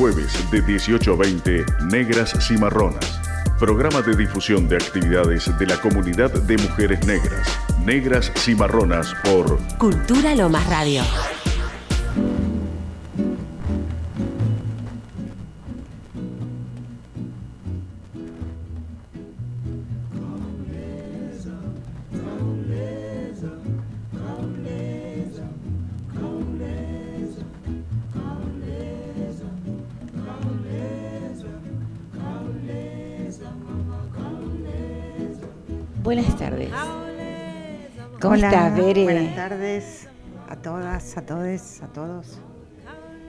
jueves de 18 a 20, Negras Cimarronas. Programa de difusión de actividades de la comunidad de mujeres negras. Negras Cimarronas por Cultura Lomas Radio. Buenas tardes a todas, a todos, a todos.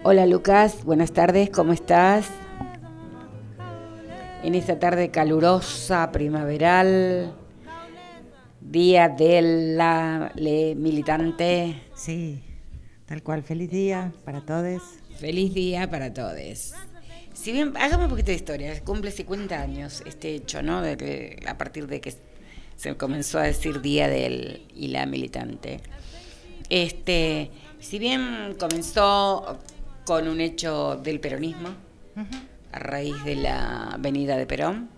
Hola, Lucas. Buenas tardes. ¿Cómo estás? En esta tarde calurosa, primaveral, día de la le militante. Sí, tal cual. Feliz día para todos. Feliz día para todos. Si bien, hagamos un poquito de historia. Cumple 50 años este hecho, ¿no? De que, a partir de que se comenzó a decir Día del y la militante. Este, si bien comenzó con un hecho del peronismo, a raíz de la venida de Perón,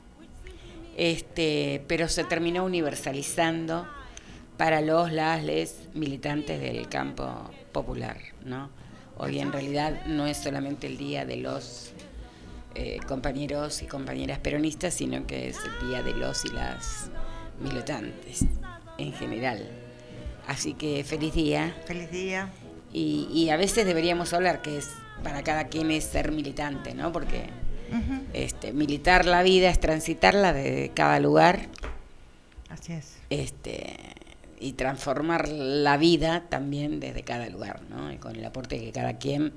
este, pero se terminó universalizando para los las les militantes del campo popular, ¿no? Hoy en realidad no es solamente el día de los eh, compañeros y compañeras peronistas, sino que es el día de los y las militantes en general. Así que feliz día. Feliz día. Y, y, a veces deberíamos hablar que es para cada quien es ser militante, ¿no? Porque este, militar la vida es transitarla de cada lugar. Así es. Este, y transformar la vida también desde cada lugar, ¿no? Y con el aporte que cada quien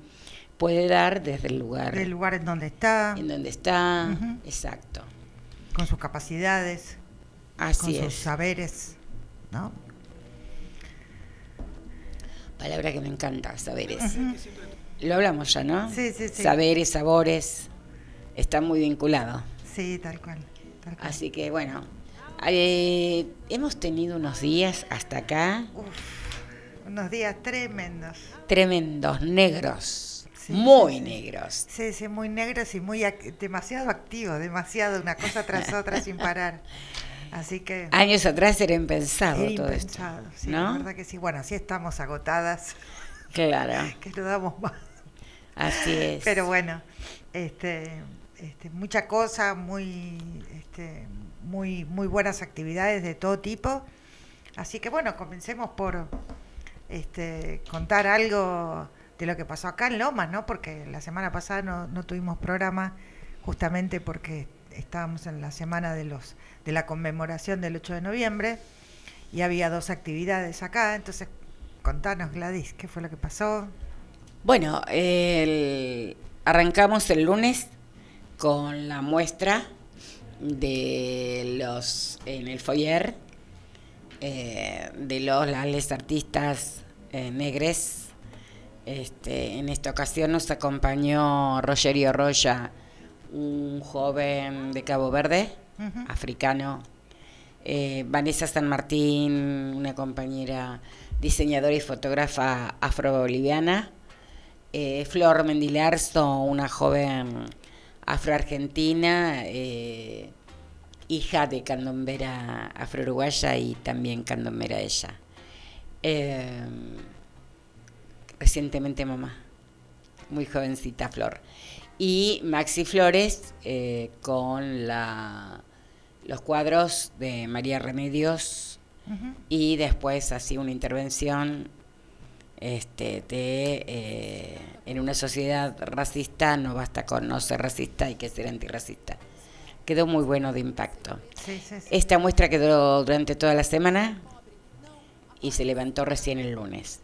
puede dar desde el lugar. Del lugar en donde está. En donde está, exacto. Con sus capacidades. Así con es. sus saberes, ¿no? Palabra que me encanta, saberes. Lo hablamos ya, ¿no? Sí, sí, sí. Saberes, sabores, está muy vinculado. Sí, tal cual. Tal cual. Así que bueno, eh, hemos tenido unos días hasta acá. Uf, unos días tremendos. Tremendos, negros. Sí, muy sí, negros. Sí, sí, muy negros y muy ac- demasiado activos, demasiado, una cosa tras otra sin parar. Así que Años atrás era impensado era todo esto. impensado, sí, ¿no? la verdad que sí. Bueno, así estamos agotadas, Claro, que no damos más. así es. Pero bueno, este, este, mucha cosa, muy, este, muy, muy buenas actividades de todo tipo. Así que bueno, comencemos por este, contar algo de lo que pasó acá en Lomas, ¿no? Porque la semana pasada no, no tuvimos programa justamente porque estábamos en la semana de los de la conmemoración del 8 de noviembre y había dos actividades acá, entonces contanos Gladys, ¿qué fue lo que pasó? Bueno, arrancamos el lunes con la muestra de los en el foyer eh, de los artistas eh, negres. Este, en esta ocasión nos acompañó Rogerio Roya, un joven de Cabo Verde, africano. Eh, Vanessa San Martín, una compañera diseñadora y fotógrafa afro-boliviana. Eh, Flor Mendilarzo, una joven afro-argentina, eh, hija de candombera afro-uruguaya y también candombera ella. Recientemente mamá, muy jovencita Flor. Y Maxi Flores eh, con la, los cuadros de María Remedios y después así una intervención este, de eh, en una sociedad racista no basta con no ser racista, hay que ser antirracista. Quedó muy bueno de impacto. Sí, sí, sí. Esta muestra quedó durante toda la semana y se levantó recién el lunes.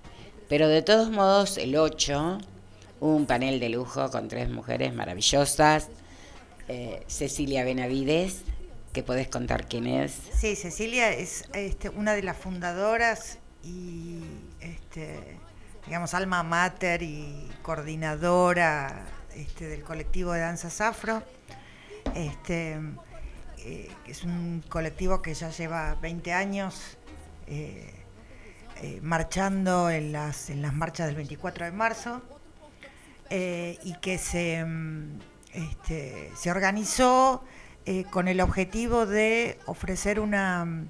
Pero de todos modos, el 8, un panel de lujo con tres mujeres maravillosas. Eh, Cecilia Benavides, que podés contar quién es. Sí, Cecilia es este, una de las fundadoras y, este, digamos, alma mater y coordinadora este, del colectivo de danzas afro. Este, eh, es un colectivo que ya lleva 20 años eh, eh, marchando en las, en las marchas del 24 de marzo. Eh, y que se, mm, este, se organizó eh, con el objetivo de ofrecer una, mm,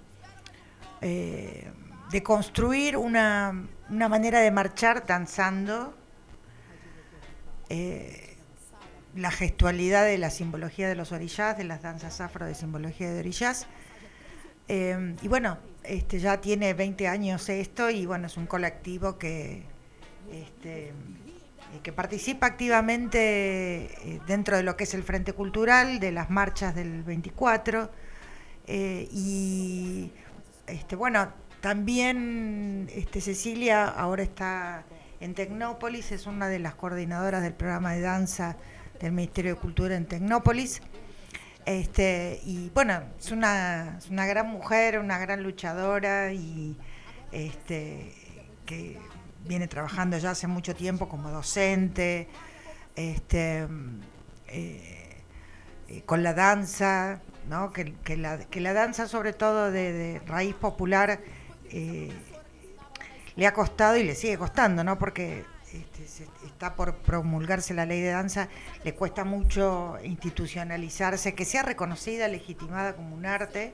eh, de construir una, una manera de marchar danzando la gestualidad de la simbología de los orillas, de las danzas afro de simbología de orillas. y bueno, este, ya tiene 20 años esto y bueno, es un colectivo que, este, que participa activamente eh, dentro de lo que es el Frente Cultural, de las marchas del 24. Eh, y este, bueno, también este, Cecilia ahora está en Tecnópolis, es una de las coordinadoras del programa de danza del Ministerio de Cultura en Tecnópolis. Este, y bueno, es una, es una gran mujer, una gran luchadora y este, que viene trabajando ya hace mucho tiempo como docente, este, eh, con la danza, ¿no? que, la, que la danza sobre todo de, raíz popular eh, le ha costado y le sigue costando, ¿no? porque este, está por promulgarse la ley de danza, le cuesta mucho institucionalizarse, que sea reconocida, legitimada como un arte.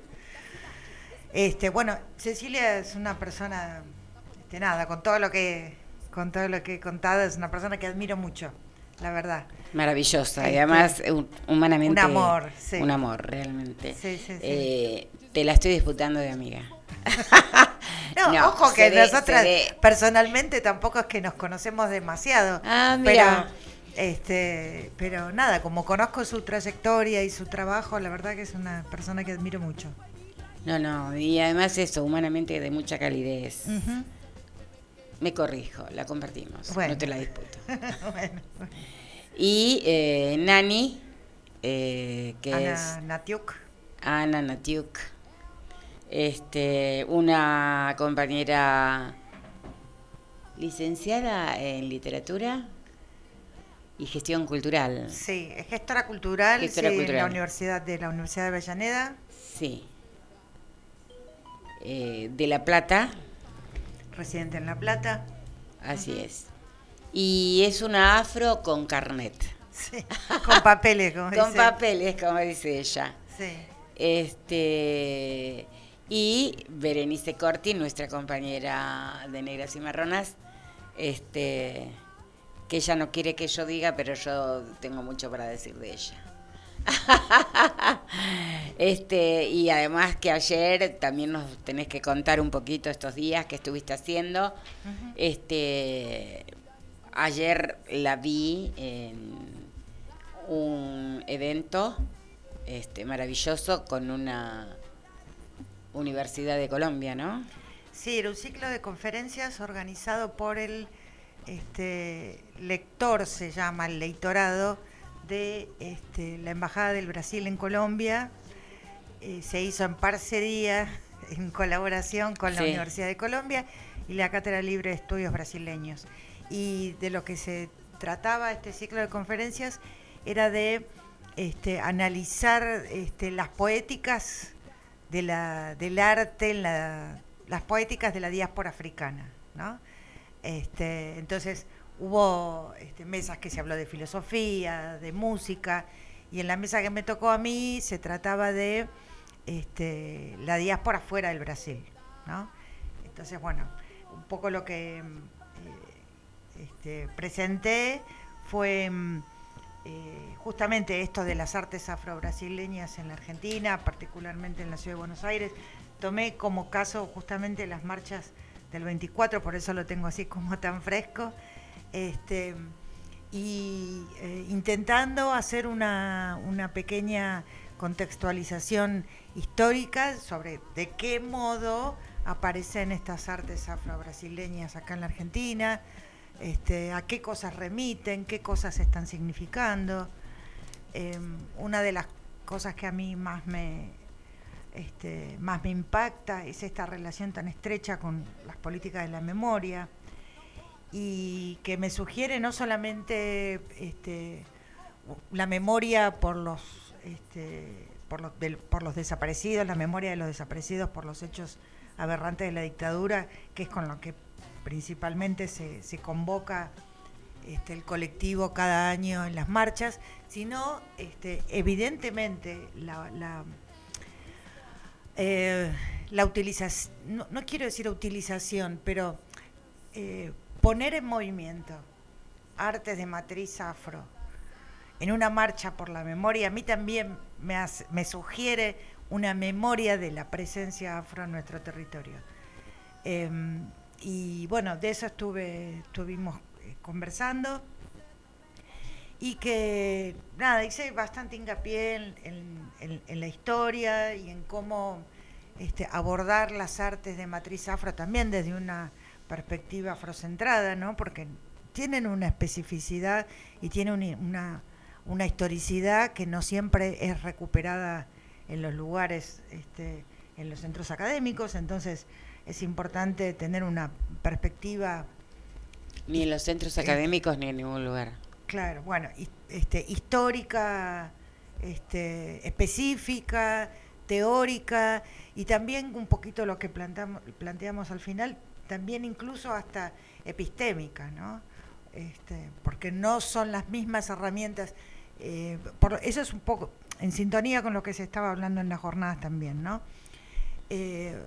Este, bueno, Cecilia es una persona, este, nada, con todo lo que con todo lo que he contado, es una persona que admiro mucho, la verdad. Maravillosa, y este, además humanamente. Un amor, sí. Un amor, realmente. Sí, sí, sí. Eh, te la estoy disputando de amiga. no, ojo que nosotras personalmente tampoco es que nos conocemos demasiado. Ah, mira. Pero, este, pero nada, como conozco su trayectoria y su trabajo, la verdad que es una persona que admiro mucho. No, no, y además eso, humanamente de mucha calidez. Me corrijo, la compartimos, no te la disputo. bueno, Y eh, Nani, eh, que Ana es... Natiuk. Ana Natiuk este, una compañera licenciada en literatura y gestión cultural. Sí, es gestora cultural, en la Universidad de la Universidad de Avellaneda. Sí. Eh, de La Plata. Residente en La Plata. Así es. Y es una afro con carnet. Sí, con papeles, como dice. Con papeles, como dice ella. Sí. Este y Berenice Corti, nuestra compañera de Negras y Marronas, este, que ella no quiere que yo diga, pero yo tengo mucho para decir de ella. este, y además que ayer también nos tenés que contar un poquito estos días que estuviste haciendo. Este, ayer la vi en un evento este, maravilloso con una Universidad de Colombia, ¿no? Sí, era un ciclo de conferencias organizado por el este, lector, se llama el lectorado, de este, la Embajada del Brasil en Colombia. Eh, se hizo en parcería, en colaboración con la Universidad de Colombia y la Cátedra Libre de Estudios Brasileños. Y de lo que se trataba este ciclo de conferencias era de este, analizar este, las poéticas de la, del arte las poéticas de la diáspora africana. ¿no? Este, entonces hubo este, mesas que se habló de filosofía, de música, y en la mesa que me tocó a mí se trataba de este, la diáspora fuera del Brasil. ¿no? Entonces, bueno, un poco lo que eh, este, presenté fue eh, justamente esto de las artes afro-brasileñas en la Argentina, particularmente en la ciudad de Buenos Aires. Tomé como caso justamente las marchas del 24, por eso lo tengo así como tan fresco. Este, y eh, intentando hacer una, una pequeña contextualización histórica sobre de qué modo aparecen estas artes afro-brasileñas acá en la Argentina, este, a qué cosas remiten, qué cosas están significando. Em, una de las cosas que a mí más me, este, más me impacta es esta relación tan estrecha con las políticas de la memoria y que me sugiere no solamente este, la memoria por los, por, los, por los desaparecidos, la memoria de los desaparecidos por los hechos aberrantes de la dictadura, que es con lo que principalmente se, convoca este, el colectivo cada año en las marchas, sino este, evidentemente la, la, eh, utilización, no, quiero decir utilización, pero eh, poner en movimiento artes de matriz afro en una marcha por la memoria, a mí también me, me sugiere una memoria de la presencia afro en nuestro territorio. Em, y bueno, de eso estuve, estuvimos eh, conversando y que nada, hice bastante hincapié en, la historia y en cómo este, abordar las artes de matriz afro también desde una perspectiva afrocentrada, ¿no? Porque tienen una especificidad y tienen una, una historicidad que no siempre es recuperada en los lugares, este, en los centros académicos, entonces es importante tener una perspectiva. Ni en los centros eh, académicos ni en ningún lugar. Claro, bueno, este, histórica, este, específica, teórica y también un poquito lo que planteamos, planteamos al final, también incluso hasta epistémica, ¿no? Este, porque no son las mismas herramientas. Eh, por, eso es un poco en sintonía con lo que se estaba hablando en las jornadas también, ¿no? Eh,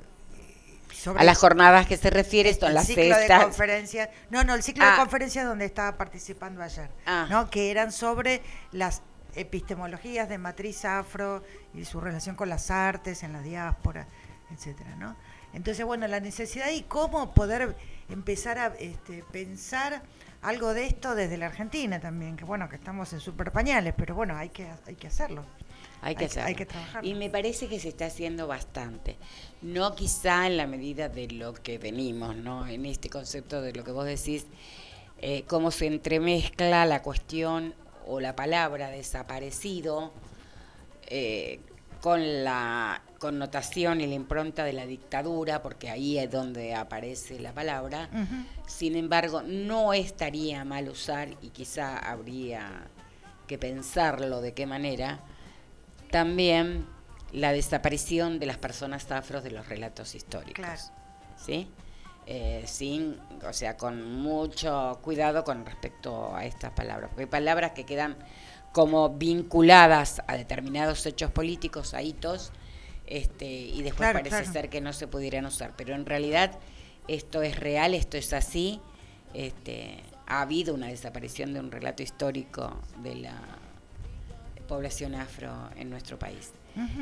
a las jornadas que se refiere son las ciclo de conferencias no no el ciclo de ah. conferencias donde estaba participando ayer ah. no que eran sobre las epistemologías de matriz afro y su relación con las artes en la diáspora etcétera no entonces bueno la necesidad y cómo poder empezar a este, pensar algo de esto desde la Argentina también que bueno que estamos en super pañales pero bueno hay que hay que hacerlo hay que, hay, que trabajar. Y me parece que se está haciendo bastante. No quizá en la medida de lo que venimos, ¿no? En este concepto de lo que vos decís, eh, cómo se entremezcla la cuestión o la palabra desaparecido eh, con la connotación y la impronta de la dictadura, porque ahí es donde aparece la palabra. Sin embargo, no estaría mal usar, y quizá habría que pensarlo de qué manera, también la desaparición de las personas afros de los relatos históricos. ¿Sí? Eh, sin, o sea, con mucho cuidado con respecto a estas palabras, porque hay palabras que quedan como vinculadas a determinados hechos políticos, a hitos, este, y después parece ser que no se pudieran usar, pero en realidad esto es real, esto es así, este, ha habido una desaparición de un relato histórico de la población afro en nuestro país.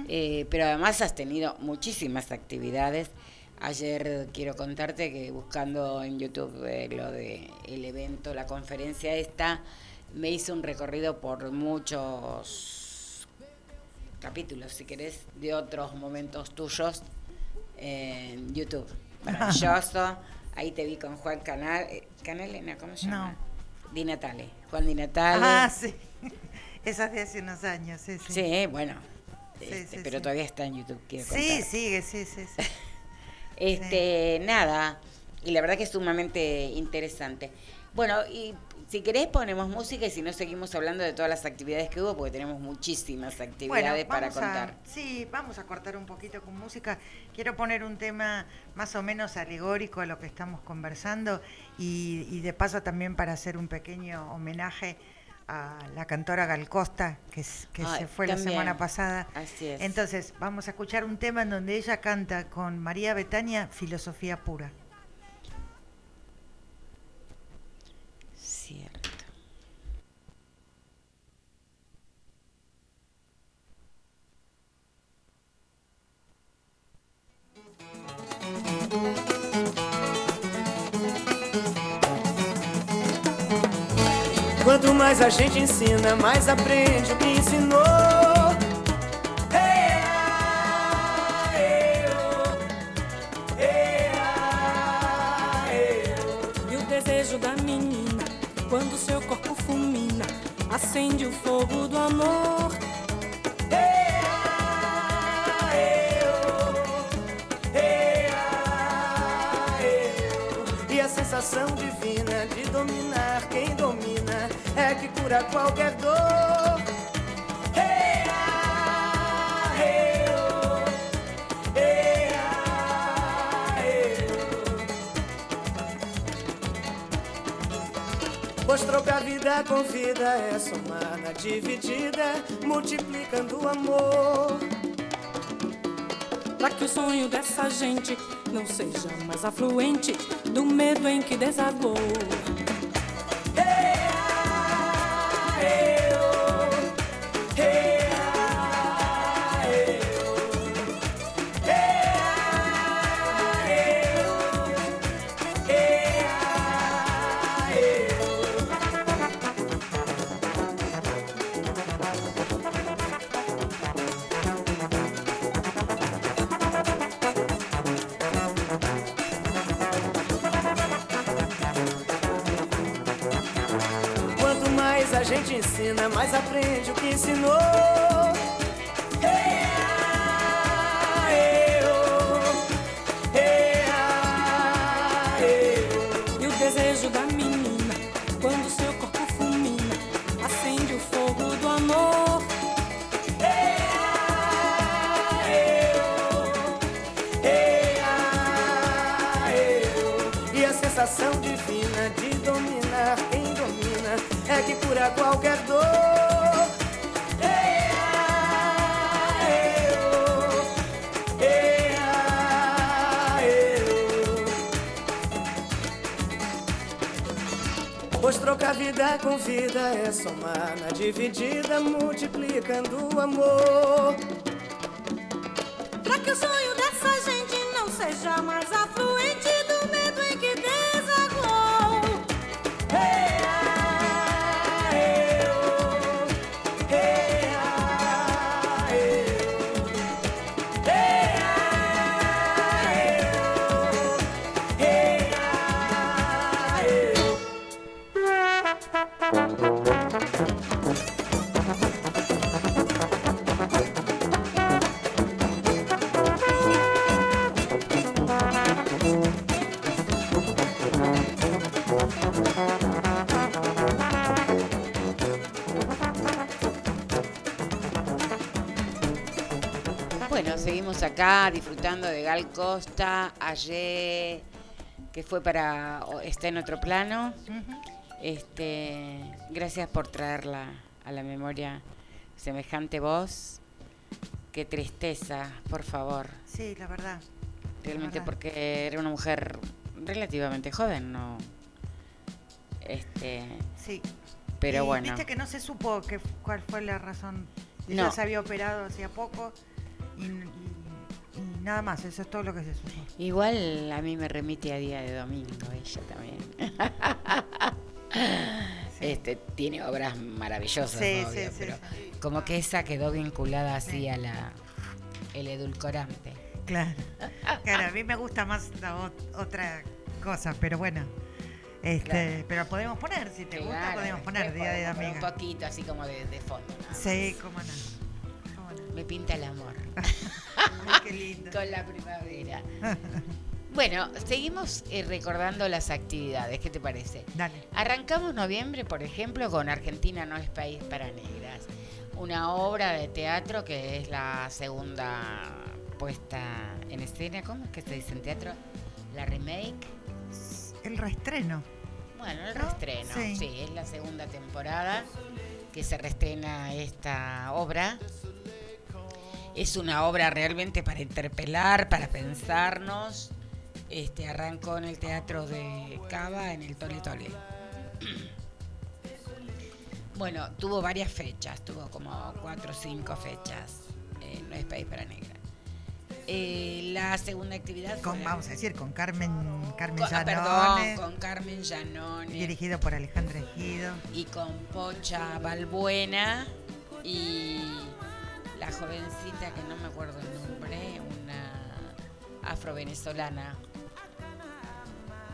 Eh, pero además has tenido muchísimas actividades. Ayer quiero contarte que buscando en YouTube eh, lo de el evento, la conferencia esta, me hice un recorrido por muchos capítulos, si querés, de otros momentos tuyos en YouTube. Maravilloso. Ahí te vi con Juan Canal, eh, Canalena, ¿cómo se llama? No. Di Natale. Juan Di Natale. Ah, sí. Esas de hace unos años, sí, sí. Sí, bueno. Este, pero todavía está en YouTube, quiero Sí, sigue, sí, sí, sí. este, nada. Y la verdad que es sumamente interesante. Bueno, y si querés ponemos música y si no seguimos hablando de todas las actividades que hubo, porque tenemos muchísimas actividades para contar. sí, vamos a cortar un poquito con música. Quiero poner un tema más o menos alegórico a lo que estamos conversando y, y de paso también para hacer un pequeño homenaje a la cantora Gal Costa, que, que se fue la semana pasada. Así es. Entonces, vamos a escuchar un tema en donde ella canta con María Betania, Filosofía Pura. Mais a gente ensina, mais aprende o que ensinou. E o desejo da menina, quando seu corpo fulmina, acende o fogo do amor. Sensação divina de dominar quem domina é que cura qualquer dor. Hey, ah. Pois trocar troca vida com vida, é somar na dividida, multiplicando o amor. Pra que o sonho dessa gente não seja mais afluente do medo em que desagou. Amor. Acá disfrutando de Gal Costa, ayer que fue para está en otro plano. Este, gracias por traerla a la memoria semejante voz. Qué tristeza, por favor. Sí, la verdad. Realmente verdad. porque era una mujer relativamente joven, ¿no? Este, Sí. pero Y bueno. Viste que no se supo que, cuál fue la razón. No. Ella se había operado hacía poco y, y- y nada más, eso es todo lo que se supo. Igual a mí me remite a día de domingo, ella también. Este tiene obras maravillosas, Sí, obvio, sí, sí, pero sí. como que esa quedó vinculada así a la el edulcorante. Claro. Claro, a mí me gusta más la ot- otra cosa, pero bueno. Este, Claro. pero podemos poner, si te gusta, podemos poner Día de Amiga. Un poquito así como de, de fondo. Sí, más. cómo no. Cómo no. Me pinta el amor Ay, qué lindo. con la primavera. Bueno, seguimos eh, recordando las actividades, ¿qué te parece? Dale. Arrancamos noviembre, por ejemplo, con Argentina no es país para negras, una obra de teatro que es la segunda puesta en escena, ¿cómo es que se dice en teatro? La remake, El reestreno. bueno, el ¿No? reestreno, Sí. sí, es la segunda temporada que se reestrena esta obra. Es una obra realmente para interpelar, para pensarnos. Este arrancó en el teatro de Cava, en el Tole Tole. Bueno, tuvo varias fechas, tuvo como cuatro o cinco fechas. eh, no es país para negra. Eh, la segunda actividad fue la- vamos a decir, con Carmen, Carmen con- ah, perdón, con Carmen Giannone dirigido por Alejandra Ejido. y con Pocha Balbuena y la jovencita que no me acuerdo el nombre, una afro-venezolana.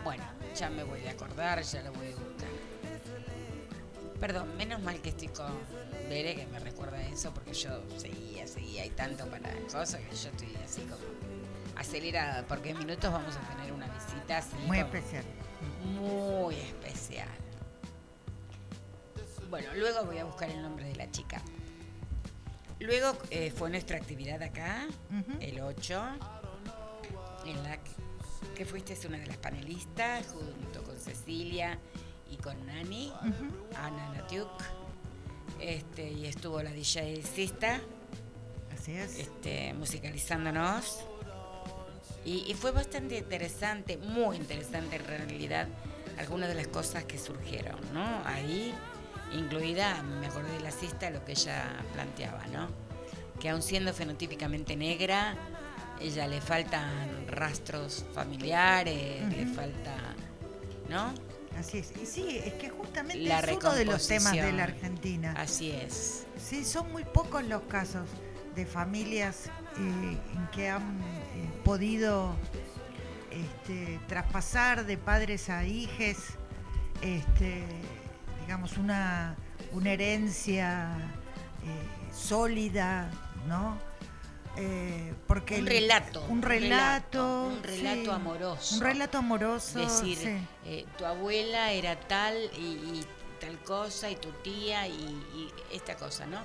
Bueno, ya me voy a acordar, ya lo voy a buscar. Perdón, menos mal que estoy con Bere que me recuerda eso porque yo seguía, seguía, hay tanto para cosas que yo estoy así como acelerada, porque en minutos vamos a tener una visita así Muy especial. muy especial. Bueno, luego voy a buscar el nombre de la chica. Luego eh, fue nuestra actividad acá, el 8, en la que, fuiste una de las panelistas junto con Cecilia y con Nani, Ana Natiuk. Este, y estuvo la DJ Sista Así es. este, musicalizándonos. Y, y fue bastante interesante, muy interesante en realidad, algunas de las cosas que surgieron, ¿no? Ahí, incluida, me acordé de la cista, lo que ella planteaba, ¿no? Que aun siendo fenotípicamente negra, ella le faltan rastros familiares, le falta, ¿no? Así es. Y sí, es que justamente La es uno de los temas de la Argentina. Así es. Sí, son muy pocos los casos de familias eh, en que han eh, podido este, traspasar de padres a hijes, este, digamos, una, una herencia eh, sólida, ¿no? Eh, porque Un el- relato, un un relato, relato, un relato sí, amoroso. un relato amoroso, decir, sí. eh, tu abuela era tal y, y tal cosa, y tu tía y, y esta cosa, ¿no?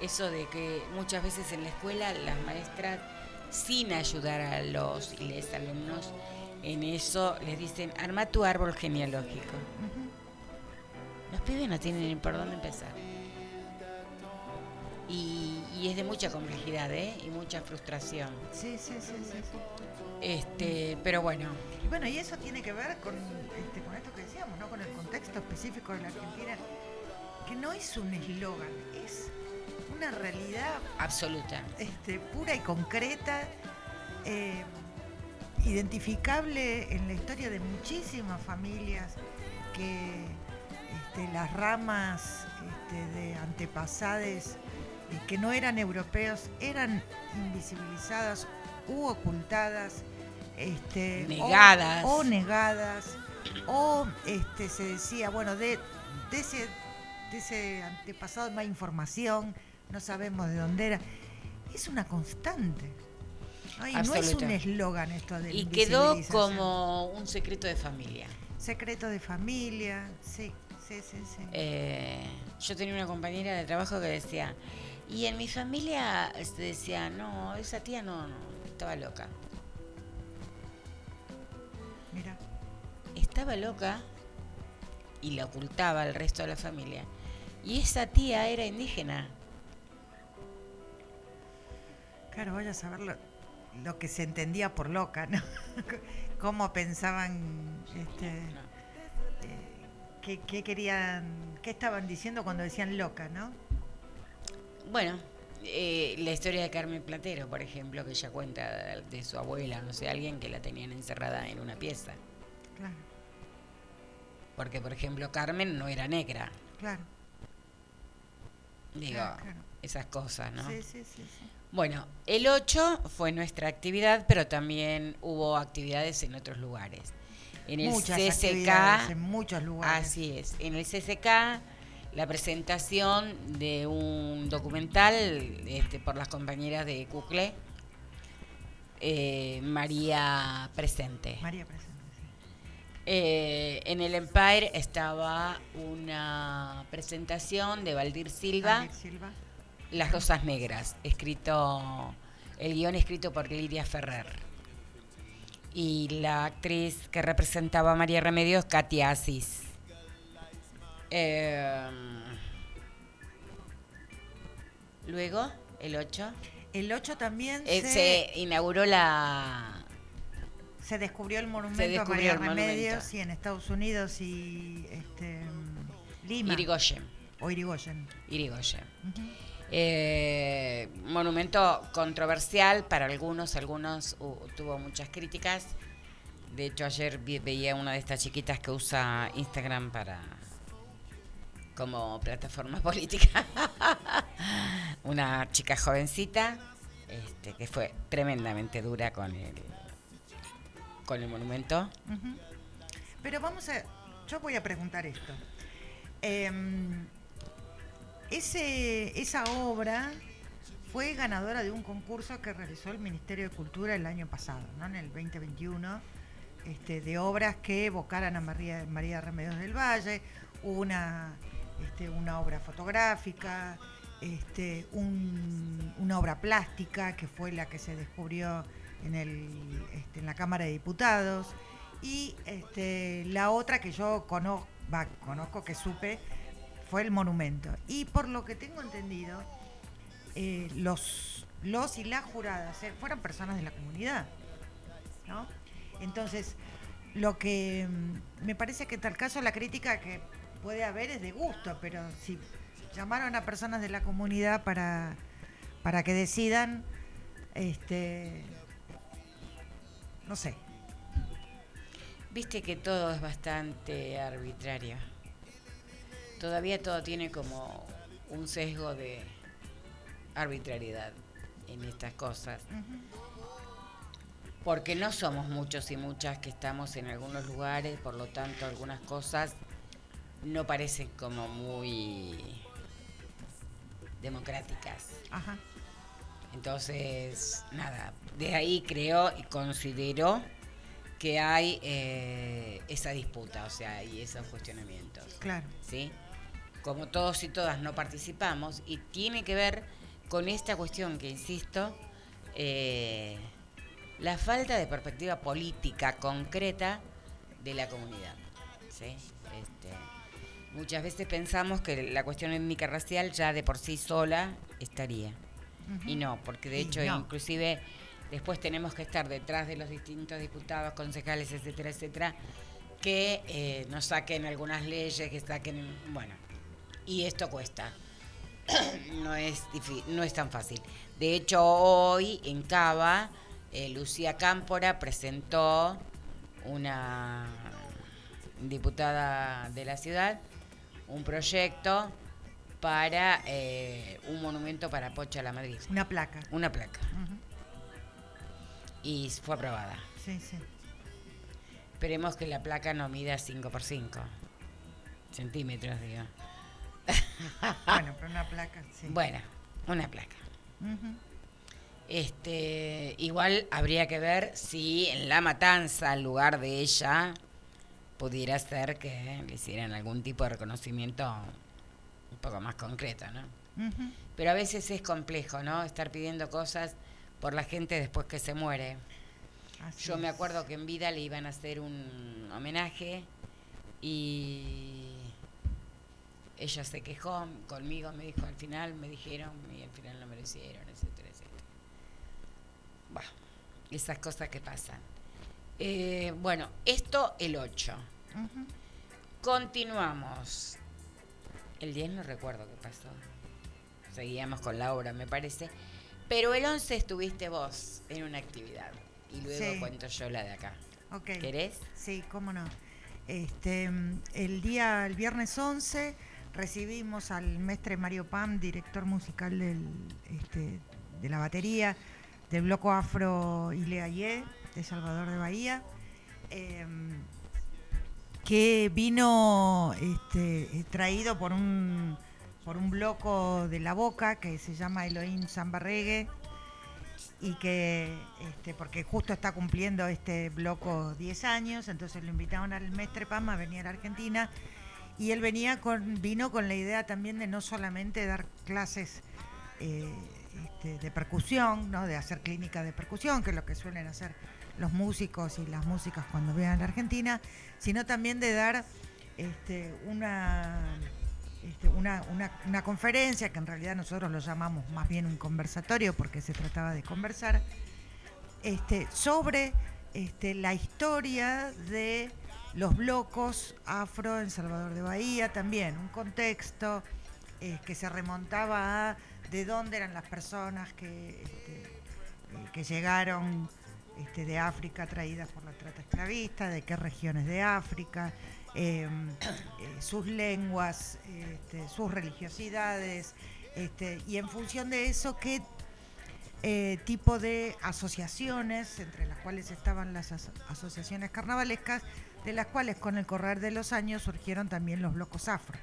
Eso de que muchas veces en la escuela las maestras, sin ayudar a los y les alumnos en eso, les dicen, arma tu árbol genealógico. Los pibes no tienen ni por dónde empezar. Y, y es de mucha complejidad, ¿eh? Y mucha frustración. Sí, sí, sí, sí, sí. Este, pero bueno, Y bueno, y eso tiene que ver con, este, con esto que decíamos, ¿no? Con el contexto específico de la Argentina, que no es un eslogan, es una realidad absoluta. este, pura y concreta, eh, identificable en la historia de muchísimas familias que este, las ramas este, de antepasados eh, que no eran europeos eran invisibilizadas u ocultadas, este, Negadas. o, negadas, o este, se decía, bueno, de, de ese, de ese antepasado no hay información, no sabemos de dónde era. Es una constante. ¿no? Y no es un eslogan esto de Y quedó como un secreto de familia. Secreto de familia, sí, sí, sí, sí. Eh, yo tenía una compañera de trabajo que decía, y en mi familia se decía, no, esa tía no, no, estaba loca. Mira, Estaba loca y la ocultaba al resto de la familia. Y esa tía era indígena. claro, vaya a saber lo, lo que se entendía por loca, ¿no? Cómo pensaban, este, qué, qué querían, qué estaban diciendo cuando decían loca, ¿no? Bueno, eh, la historia de Carmen Platero, por ejemplo, que ella cuenta de, su abuela, no sé, alguien que la tenían encerrada en una pieza. Claro, Porque, por ejemplo, Carmen no era negra. claro. Digo, Claro, claro. esas cosas, ¿no? Sí, sí, sí, sí. Bueno, el 8 fue nuestra actividad, pero también hubo actividades en otros lugares. En el Muchas actividades en CCK, muchos lugares. así es, en el CCK, la presentación de un documental este, por las compañeras de Cucle, eh, María Presente. María presente, sí. Eh, en el Empire estaba una presentación de Valdir Silva. Javier Silva. Las Rosas Negras, escrito, el guion escrito por Lidia Ferrer. Y la actriz que representaba a María Remedios, Katia Asís. Eh, luego, el 8, El 8 también eh, se, se inauguró la... se descubrió el monumento se descubrió a el María Remedios monumento. sí, en Estados Unidos y este, Lima Irigoyen. o Irigoyen. Irigoyen. Ujú. Eh, monumento controversial para algunos, algunos uh, tuvo muchas críticas. De hecho, ayer vi- veía una de estas chiquitas que usa Instagram para como plataforma política. una chica jovencita este, que fue tremendamente dura con el con el monumento. Pero vamos a, yo voy a preguntar esto. Em, esa obra fue ganadora de un concurso que realizó el Ministerio de Cultura el año pasado, ¿no? en el 2021, este, de obras que evocaran a María, María Remedios del Valle, una, este, una obra fotográfica, este, un- una obra plástica que fue la que se descubrió en, el, en la Cámara de Diputados Y la otra que yo conozco que supe, fue el monumento. Y por lo que tengo entendido, eh, los, los y las juradas eh, fueron personas de la comunidad. ¿no? Entonces, lo que mm, me parece que en tal caso la crítica que puede haber es de gusto, pero si llamaron a personas de la comunidad para, para que decidan, este, no sé. Viste que todo es bastante arbitrario. Todavía todo tiene como un sesgo de arbitrariedad en estas cosas. Porque no somos muchos y muchas que estamos en algunos lugares, por lo tanto algunas cosas no parecen como muy democráticas. Ajá. Entonces, nada, de ahí creo y considero que hay eh, esa disputa, o sea, y esos cuestionamientos. Claro. ¿Sí? Como todos y todas no participamos, y tiene que ver con esta cuestión que, insisto, eh, la falta de perspectiva política concreta de la comunidad. ¿sí? Este, muchas veces pensamos que la cuestión étnica racial ya de por sí sola estaría. Y no, porque de hecho no. inclusive después tenemos que estar detrás de los distintos diputados, concejales, etcétera, etcétera, que eh, nos saquen algunas leyes, que saquen, bueno, y esto cuesta. no es no es tan fácil. De hecho, hoy en Cava, eh, Lucía Cámpora presentó una diputada de la ciudad un proyecto para eh, un monumento para Pocha la Madrid. Una placa. Una placa. Y fue aprobada. Sí, sí. Esperemos que la placa no mida 5 por 5 centímetros, digo. Bueno, pero una placa, sí. Bueno, una placa. Este, igual habría que ver si en la matanza, al lugar de ella, pudiera ser que le hicieran algún tipo de reconocimiento un poco más concreto, ¿no? Pero a veces es complejo, ¿no? Estar pidiendo cosas por la gente después que se muere. Así Yo me acuerdo que en vida le iban a hacer un homenaje y ella se quejó conmigo, me dijo al final, me dijeron y al final no me lo hicieron, etcétera, etcétera. Bueno, esas cosas que pasan. Eh, bueno, esto el 8. Ujú. Continuamos. El 10 no recuerdo qué pasó. Seguíamos con la obra, me parece. Pero el 11 estuviste vos en una actividad. Y luego Sí. cuento yo la de acá. Ok. ¿Querés? Sí, cómo no. Este, el día, el viernes 11, recibimos al mestre Mario Pam, director musical este, de la batería del bloco afro Ileayé de Salvador de Bahía, em, que vino este, traído por un, por un bloco de la boca que se llama Elohim Samba Reggae y que este, porque justo está cumpliendo este bloco 10 años, entonces lo invitaron al mestre Pama a venir a Argentina y él venía con, vino con la idea también de no solamente dar clases eh, este, de percusión, ¿no? de hacer clínica de percusión, que es lo que suelen hacer los músicos y las músicas cuando vienen a la Argentina, sino también de dar este, una, este, una, una- una conferencia, que en realidad nosotros lo llamamos más bien un conversatorio porque se trataba de conversar, sobre la historia de los blocos afro en Salvador de Bahía, también. Un contexto eh, que se remontaba a de dónde eran las personas que, este, eh, que llegaron este, de África traídas por la trata esclavista, de qué regiones de África, eh, eh, sus lenguas, este, sus religiosidades, este, y en función de eso, qué eh, tipo de asociaciones, entre las cuales estaban las as- asociaciones carnavalescas, de las cuales con el correr de los años surgieron también los blocos afro.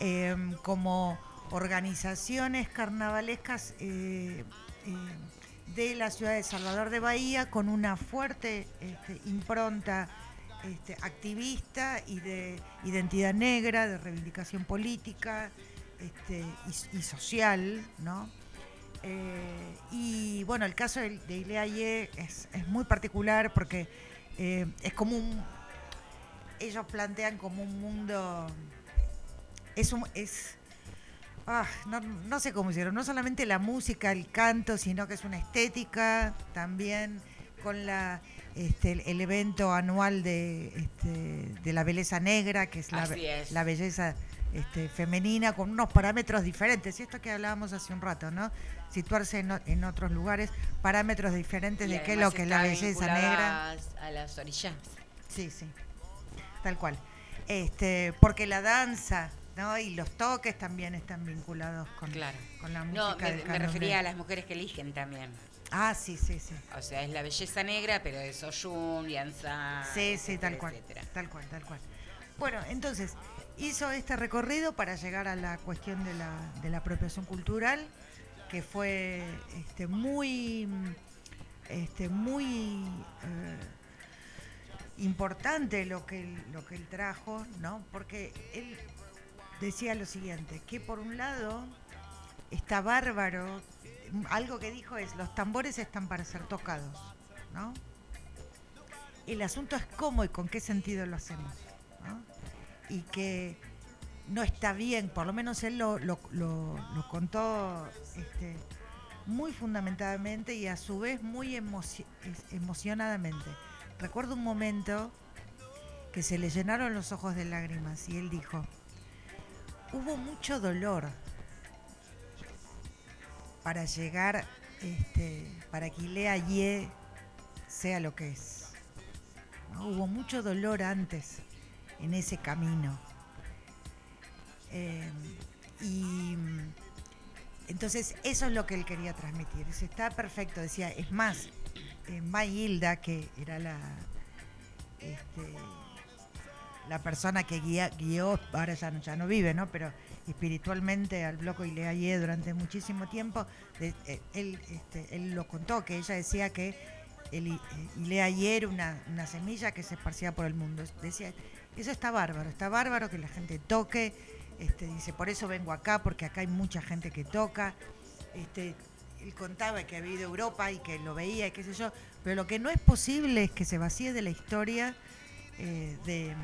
Em, como organizaciones carnavalescas eh, eh, de la ciudad de Salvador de Bahía con una fuerte este, impronta este, activista y de identidad negra, de reivindicación política este, y social, ¿no? Eh, y bueno, el caso de, de Ileaye es, es muy particular porque eh, es como un, ellos plantean como un mundo, es un, es, ah, no, no sé cómo hicieron, no solamente la música, el canto, sino que es una estética también con la este, el, evento anual de, este, de la belleza negra, que es la, es. la belleza este, femenina, con unos parámetros diferentes. Y esto que hablábamos hace un rato, ¿no? Situarse en, en otros lugares, parámetros diferentes Y de qué es lo que es la belleza negra. A, las orillas. Sí, sí, tal cual. Este, porque la danza, ¿no? Y los toques también están vinculados con, Claro. con la música No, me, refería de- a las mujeres que eligen también. Ah, sí, sí, sí. O sea, es la belleza negra, pero es Oyun, Lianza. Sí, sí, tal cual, etcétera. tal cual, tal cual. Bueno, entonces hizo este recorrido para llegar a la cuestión de la, de la apropiación cultural, que fue este, muy, este, muy eh, importante lo que lo que él trajo, ¿no? Porque él decía lo siguiente, que por un lado está bárbaro, algo que dijo es, los tambores están para ser tocados, ¿no? El asunto es cómo y con qué sentido lo hacemos. Y que no está bien, por lo menos él lo, contó este, muy fundamentadamente y a su vez muy emocionadamente. Recuerdo un momento que se le llenaron los ojos de lágrimas y él dijo, hubo mucho dolor para llegar, este, para que Ilea Ye sea lo que es. ¿no? Hubo mucho dolor antes en ese camino. Eh, y mm, entonces eso es lo que él quería transmitir. Dice, está perfecto. Decía, es más, eh, May Hilda, que era la, este, la persona que guía- guió, ahora ya no, no vive, ¿no? Pero espiritualmente al bloco Ileaye durante muchísimo tiempo, eh, él, este, él lo contó, que ella decía que el eh, era una, una semilla que se esparcía por el mundo. Decía, eso está bárbaro, está bárbaro que la gente toque, este, dice, por eso vengo acá, porque acá hay mucha gente que toca. Este, él contaba que había ido a Europa y que lo veía y qué sé yo, pero lo que no es posible es que se vacíe de la historia eh, de, eh,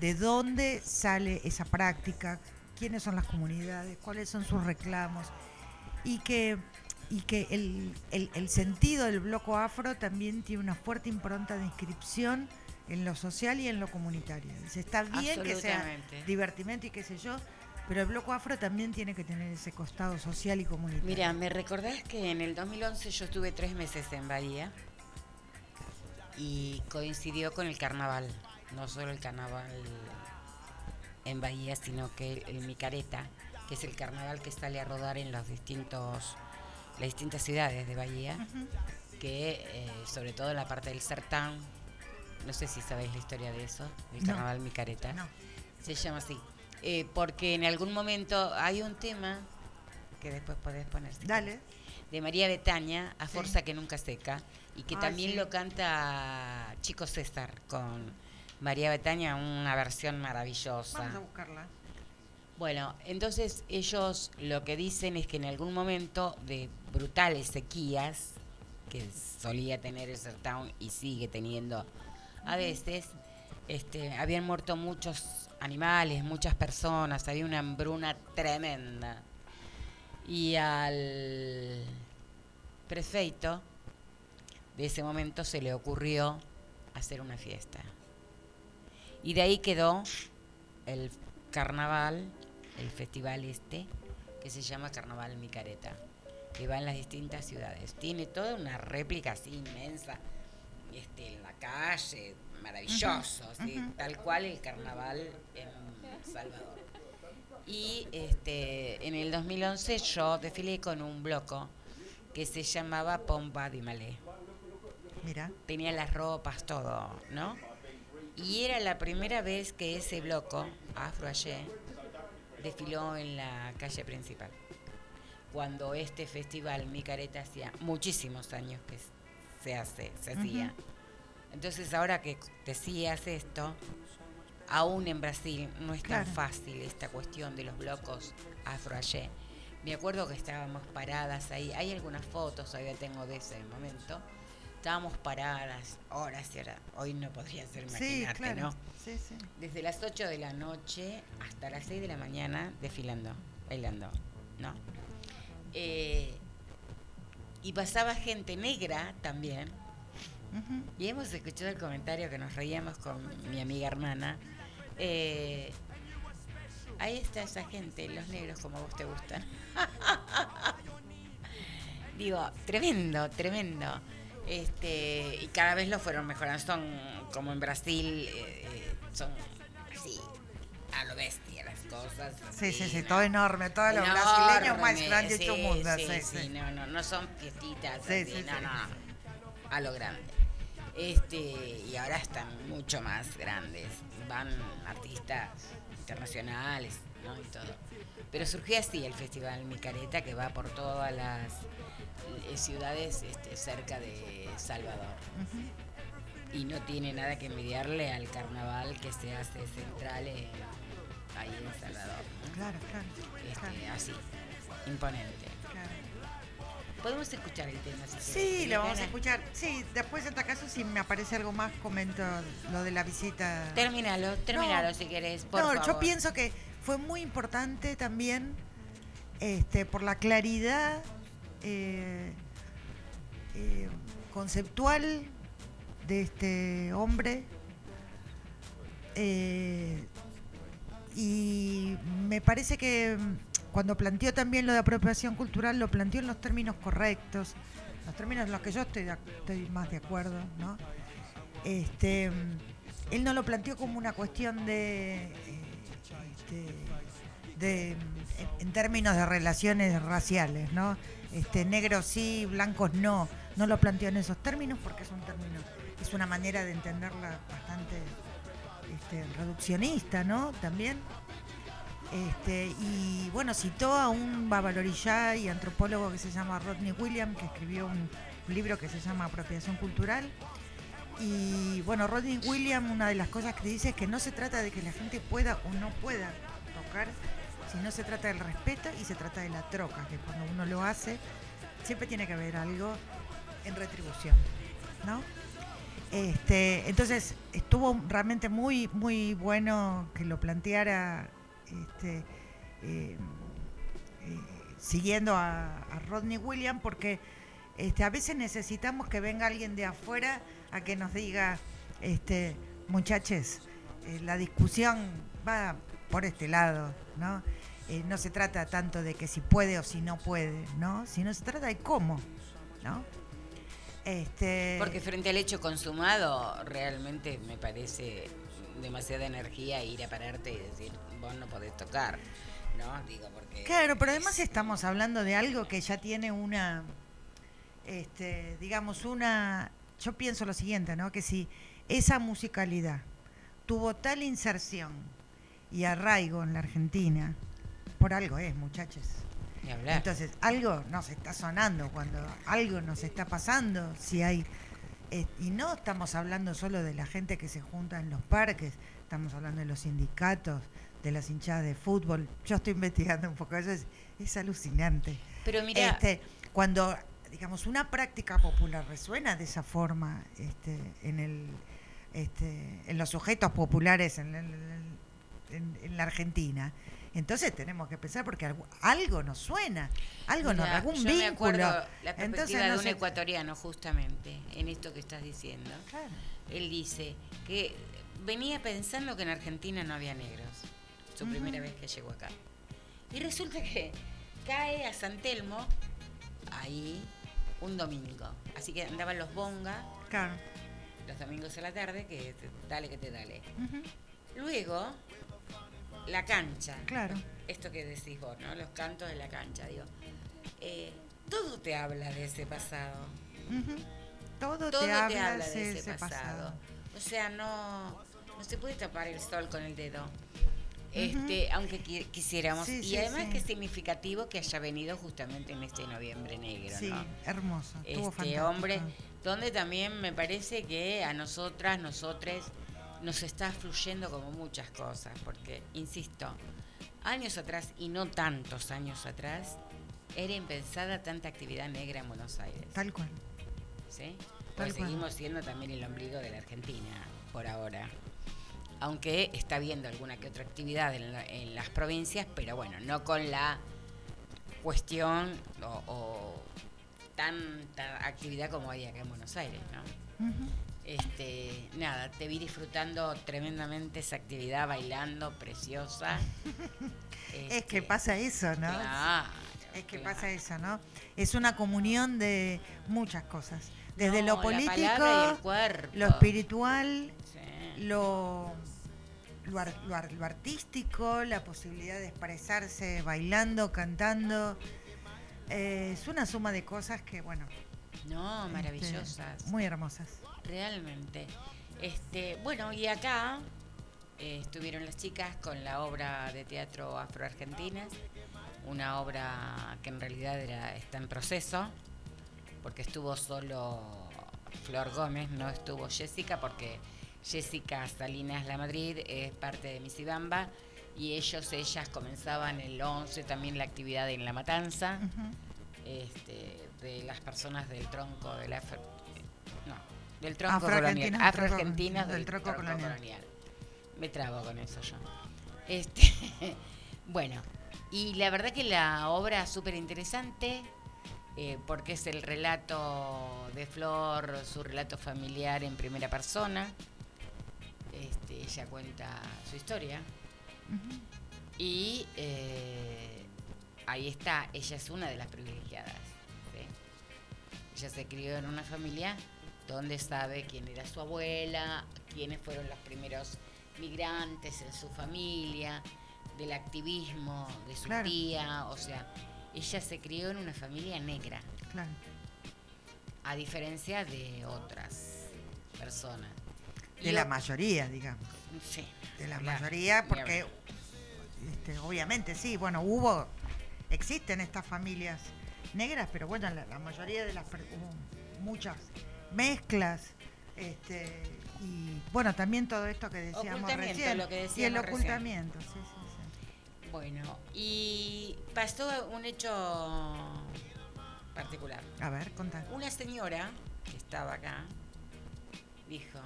de dónde sale esa práctica, quiénes son las comunidades, cuáles son sus reclamos y que, y que el, el- el sentido del bloco afro también tiene una fuerte impronta de inscripción en lo social y en lo comunitario. Dice, está bien que sea divertimento y qué sé yo, pero el bloco afro también tiene que tener ese costado social y comunitario. Mira, ¿me recordás que en el 2011 yo estuve tres meses en Bahía? Y coincidió con el carnaval. No solo el carnaval en Bahía, sino que el Micareta, que es el carnaval que sale a rodar en los distintos, las distintas ciudades de Bahía, que eh, sobre todo en la parte del Sertán, no sé si sabéis la historia de eso, del No. carnaval Micareta. No. Se llama así. Eh, porque en algún momento hay un tema que después podés poner. si Dale. querés, De María Betaña, A Sí. Fuerza que Nunca Seca, y que Ah, también sí. lo canta Chico César con María Betaña, una versión maravillosa. Vamos a buscarla. Bueno, entonces ellos lo que dicen es que en algún momento de brutales sequías, que solía tener el Sertán y sigue teniendo a veces, este, habían muerto muchos animales, muchas personas, había una hambruna tremenda. Y al prefeito de ese momento se le ocurrió hacer una fiesta. Y de ahí quedó el carnaval, el festival este, que se llama Carnaval Micareta, que va en las distintas ciudades. Tiene toda una réplica así inmensa este, calle, maravilloso, ¿sí? tal cual el carnaval en Salvador. Y este, en el 2011 yo desfilé con un bloco que se llamaba Pompa di Malé Mira. tenía las ropas, todo, ¿no? Y era la primera vez que ese bloco, Afro Ayer, desfiló en la calle principal. Cuando este festival, Mi Careta, hacía muchísimos años que se hace, se hacía. Entonces ahora que decías esto, aún en Brasil no es tan Claro. fácil esta cuestión de los blocos Afro Ayer. Me acuerdo que estábamos paradas ahí, hay algunas fotos, todavía tengo de ese momento, estábamos paradas horas y horas. Hoy no podría ser, Sí, imaginarte, claro. ¿no? Sí, sí. Desde las 8 de la noche hasta las 6 de la mañana desfilando, bailando, ¿no? Eh, y pasaba gente negra también. Y hemos escuchado el comentario que nos reíamos con mi amiga hermana. Eh, ahí está esa gente, los negros como vos te gustan. Digo, tremendo, tremendo. Este, y cada vez lo fueron mejorando. Son como en Brasil, eh, eh, son así, a lo bestia las cosas. Sí, sí, sí, ¿no? todo enorme, todo lo Enorme, brasileño más grande de sí, tu mundo. Sí, Sí, no, no, no son fiestitas, Sí, así, sí, no, no, a lo grande. Este, y ahora están mucho más grandes, van artistas internacionales, ¿no? Y todo. Pero surgió así el Festival Micareta que va por todas las eh, ciudades este, cerca de Salvador. Y no tiene nada que envidiarle al carnaval que se hace central en- ahí en Salvador. ¿no? Claro, claro. Este, claro, así, imponente. Podemos escuchar el tema si Sí, lo vamos a escuchar. Sí, después en tal caso si me aparece algo más comento lo de la visita. Terminalo, terminalo No, si querés, por no, favor. yo pienso que fue muy importante también este, por la claridad eh, eh, conceptual de este hombre. eh, y me parece que cuando planteó también lo de apropiación cultural, lo planteó en los términos correctos, los términos en los que yo estoy, más de acuerdo, ¿no? Este, él no lo planteó como una cuestión de, este, de en términos de relaciones raciales, ¿no? Este, negros sí, blancos no. No lo planteó en esos términos porque es un término, es una manera de entenderla bastante este, reduccionista, ¿no? También. Este, y bueno, citó a un babalorillá y antropólogo que se llama Rodney Williams, que escribió un libro que se llama Apropiación Cultural. Y bueno, Rodney Williams, una de las cosas que dice es que no se trata de que la gente pueda o no pueda tocar, sino se trata del respeto y se trata de la troca, que cuando uno lo hace, siempre tiene que haber algo en retribución, ¿no? Este, entonces estuvo realmente muy, muy bueno que lo planteara este, eh, eh, siguiendo a, Rodney Williams, porque este, a veces necesitamos que venga alguien de afuera a que nos diga, este, muchachos, eh, la discusión va por este lado, ¿no? No se trata tanto de que si puede o si no puede, ¿no? Sino se trata de cómo, ¿no? Este, Porque frente al hecho consumado, realmente me parece demasiada energía ir a pararte y decir, vos no podés tocar, ¿no? Digo, porque... Claro, pero además estamos hablando de algo que ya tiene una, este, digamos, una, yo pienso lo siguiente, ¿no? Que si esa musicalidad tuvo tal inserción y arraigo en la Argentina, por algo es, muchachos. Entonces, algo nos está sonando cuando algo nos está pasando, si hay eh, y no estamos hablando solo de la gente que se junta en los parques, estamos hablando de los sindicatos, de las hinchadas de fútbol. Yo estoy investigando un poco eso, es, es alucinante. Pero mira, Este, cuando, digamos, una práctica popular resuena de esa forma este, en, el, este, en los sujetos populares en, el- en- en la Argentina, entonces tenemos que pensar porque algo, algo nos suena, algo nos, mira, algún yo vínculo. me acuerdo la perspectiva Entonces, de no un ecuatoriano, justamente, en esto que estás diciendo. Claro. Él dice que venía pensando que en Argentina no había negros, su primera vez que llegó acá. Y resulta que cae a San Telmo ahí un domingo. Así que andaban los bonga Claro. los domingos a la tarde, que te- dale que te dale. Luego, la cancha. Claro. Esto que decís vos, ¿no? Los cantos de la cancha, digo. Eh, todo te habla de ese pasado. Ujú. Todo, Todo te te habla, habla de ese pasado. O sea, no, no se puede tapar el sol con el dedo. Este, aunque qui- quisiéramos. Sí, y sí, además sí. que es significativo que haya venido justamente en este noviembre negro, Sí, ¿no? hermoso. Este fantástico. hombre, donde también me parece que a nosotras, nosotres, nos está fluyendo como muchas cosas, porque, insisto, años atrás, y no tantos años atrás, era impensada tanta actividad negra en Buenos Aires. Tal cual. ¿sí? Tal Pues cual. seguimos siendo también el ombligo de la Argentina, por ahora. Aunque está habiendo alguna que otra actividad en, la- en las provincias, pero bueno, no con la cuestión o, o tanta actividad como hay acá en Buenos Aires, ¿no? Este, nada, te vi disfrutando tremendamente esa actividad, bailando, preciosa. Es que Este, pasa eso, ¿no? Claro, Es que claro. pasa eso, ¿no? Es una comunión de muchas cosas. Desde No, lo político, lo espiritual, Sí. lo, lo, ar- lo ar- lo artístico, la posibilidad de expresarse bailando, cantando. Eh, es una suma de cosas que, bueno, No, este, maravillosas. muy hermosas. Realmente. Este, bueno, y acá eh, estuvieron las chicas con la obra de teatro Afroargentinas, una obra que en realidad era, está en proceso, porque estuvo solo Flor Gómez, no estuvo Jessica, porque Jessica Salinas La Madrid es parte de Misibamba y ellos, ellas comenzaban el 11 también la actividad en La Matanza este, de las personas del tronco del afro, no, del tronco colonial, Afroargentinas del del tronco tronco, colonial. colonial. Me trabo con eso yo. Este, bueno, y la verdad que la obra súper interesante eh, porque es el relato de Flor, su relato familiar en primera persona. Este, ella cuenta su historia. Y eh, ahí está, ella es una de las privilegiadas. ¿sí? Ella se crió en una familia donde sabe quién era su abuela, quiénes fueron los primeros migrantes en su familia, del activismo de su Claro. tía, o sea, ella se crió en una familia negra, Claro. a diferencia de otras personas. De Y la mayoría, digamos. Sí, De la claro, mayoría, porque este, obviamente sí, bueno, hubo, existen estas familias negras, pero bueno, la, la mayoría de las, hubo muchas mezclas, este, y bueno, también todo esto que decíamos recién, lo que y el recién. ocultamiento, sí, sí, sí. Bueno, y pasó un hecho particular. A ver, contá. Una señora que estaba acá dijo,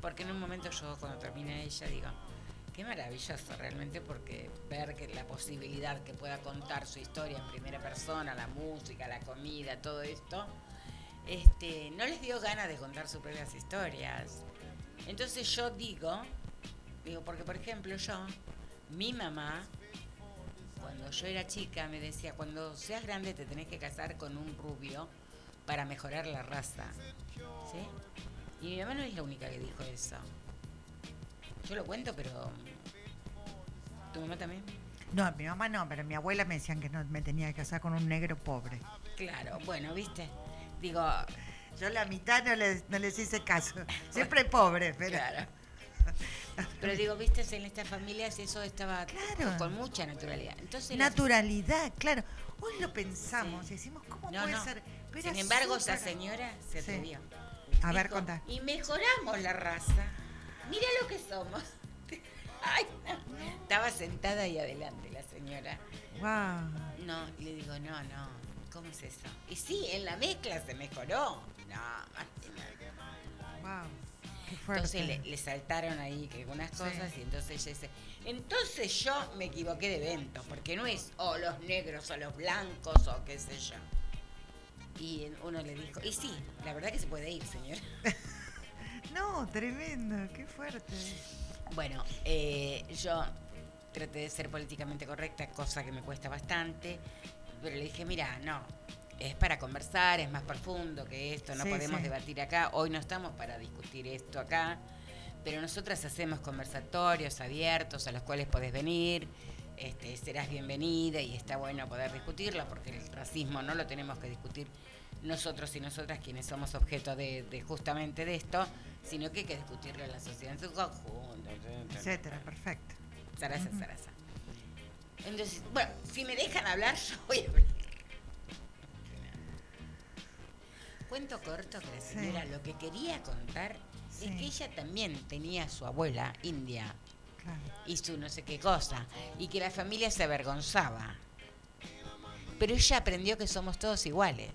porque en un momento yo cuando termina ella digo, qué maravilloso realmente porque ver que la posibilidad que pueda contar su historia en primera persona, la música, la comida, todo esto, este, no les dio ganas de contar sus propias historias. Entonces yo digo, digo, porque por ejemplo yo, mi mamá, cuando yo era chica, me decía, cuando seas grande te tenés que casar con un rubio para mejorar la raza. ¿Sí? Y mi mamá no es la única que dijo eso. Yo lo cuento, pero... ¿Tu mamá también? No, mi mamá no, pero mi abuela me decían que no me tenía que casar con un negro pobre. Claro, bueno, ¿viste? Digo, Yo la mitad no les, no les hice caso. Siempre pobre, pero. claro. Pero digo, viste, en estas familias eso estaba Claro. con mucha naturalidad. Entonces, Naturalidad, claro. Hoy lo pensamos Sí. y decimos, ¿cómo No, puede no. ser? Pero Sin embargo, esa señora se Sí. atrevió. A ver, contá. Y mejoramos la raza. Mira lo que somos. Ay, no. Estaba sentada ahí adelante la señora. Wow. No, y le digo, no, no, ¿cómo es eso? Y sí, en la mezcla se mejoró. No, imagínate. Wow. Qué fuerte. Entonces le, le saltaron ahí que algunas Sí. cosas y entonces ella dice, entonces yo me equivoqué de evento, porque no es o los negros o los blancos o qué sé yo. Y uno le dijo, y sí, la verdad que se puede ir, señora. No, tremendo, qué fuerte. Bueno, eh, yo traté de ser políticamente correcta, cosa que me cuesta bastante, pero le dije, mira, no, es para conversar, es más profundo que esto, no Sí, podemos sí. debatir acá, hoy no estamos para discutir esto acá, pero nosotras hacemos conversatorios abiertos a los cuales podés venir, este, serás bienvenida y está bueno poder discutirla porque el racismo no lo tenemos que discutir nosotros y nosotras quienes somos objeto de, de justamente de esto, sino que hay que discutirlo en la sociedad en su conjunto. Etcétera, perfecto. Zaraza, Ujú. zaraza. Entonces, bueno, si me dejan hablar, yo voy a hablar. Cuento corto que la Sí. señora lo que quería contar Sí. es que ella también tenía a su abuela india Claro. y su no sé qué cosa, y que la familia se avergonzaba. Pero ella aprendió que somos todos iguales.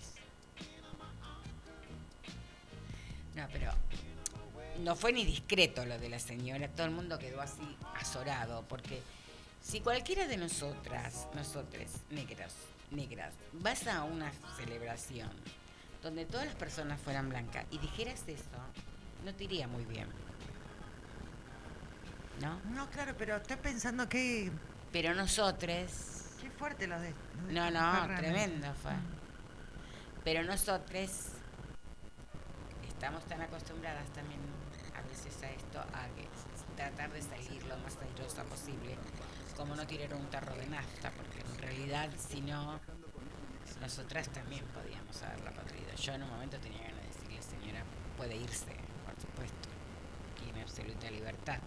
No, pero no fue ni discreto lo de la señora, todo el mundo quedó así azorado, porque si cualquiera de nosotras, nosotras, negras, negras, vas a una celebración donde todas las personas fueran blancas y dijeras eso, no te iría muy bien. ¿No? No, claro, pero estoy pensando que. Pero nosotros, Qué fuerte lo de. lo de no, no, tremendo fue. Pero nosotros estamos tan acostumbradas también a veces a esto, a que tratar de salir lo más airosa posible, como no tirar un tarro de nafta, porque en realidad si no, nosotras también podíamos haberla patrido. Yo en un momento tenía ganas de decirle, señora, puede irse, por supuesto, tiene absoluta libertad.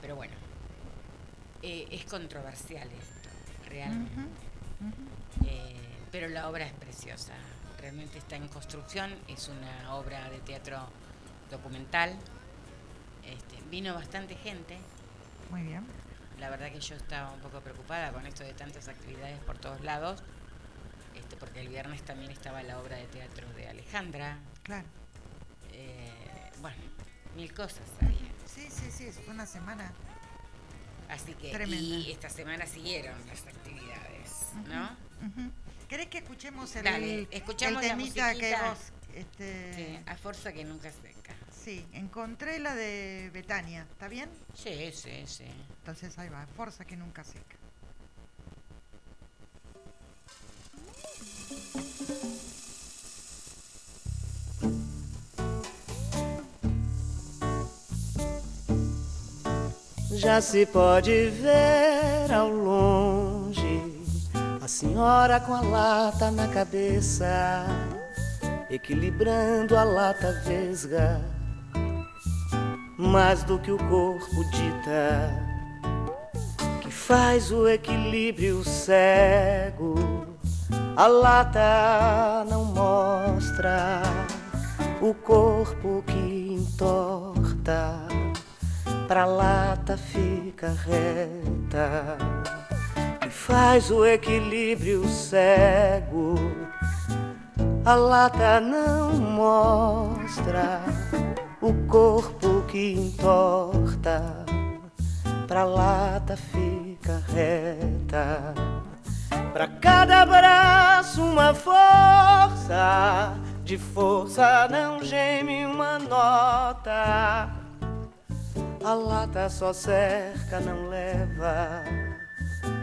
Pero bueno, eh, es controversial esto, realmente. Eh, pero la obra es preciosa. Realmente está en construcción. Es una obra de teatro documental. Este, vino bastante gente. Muy bien. La verdad que yo estaba un poco preocupada con esto de tantas actividades por todos lados. Este, porque el viernes también estaba la obra de teatro de Alejandra. Claro. Eh, bueno, mil cosas había. Sí, sí, sí, fue una semana. Así que, Tremenda. y esta semana siguieron las actividades, ¿no? Ujú. ¿Querés que escuchemos el, Dale, escuchamos el la temita que musiquita. vos... Este, Sí, a fuerza que nunca seca. Sí, encontré la de Betania, ¿está bien? Sí, sí, sí. Entonces ahí va, fuerza que nunca seca. Já se pode ver ao longe a senhora com a lata na cabeça, equilibrando a lata vesga. Mais do que o corpo dita, que faz o equilíbrio cego. A lata não mostra o corpo que entorta pra lata fica reta e faz o equilíbrio cego. A lata não mostra o corpo que entorta pra lata fica reta. Pra cada braço uma força, de força não geme uma nota. A lata só cerca, não leva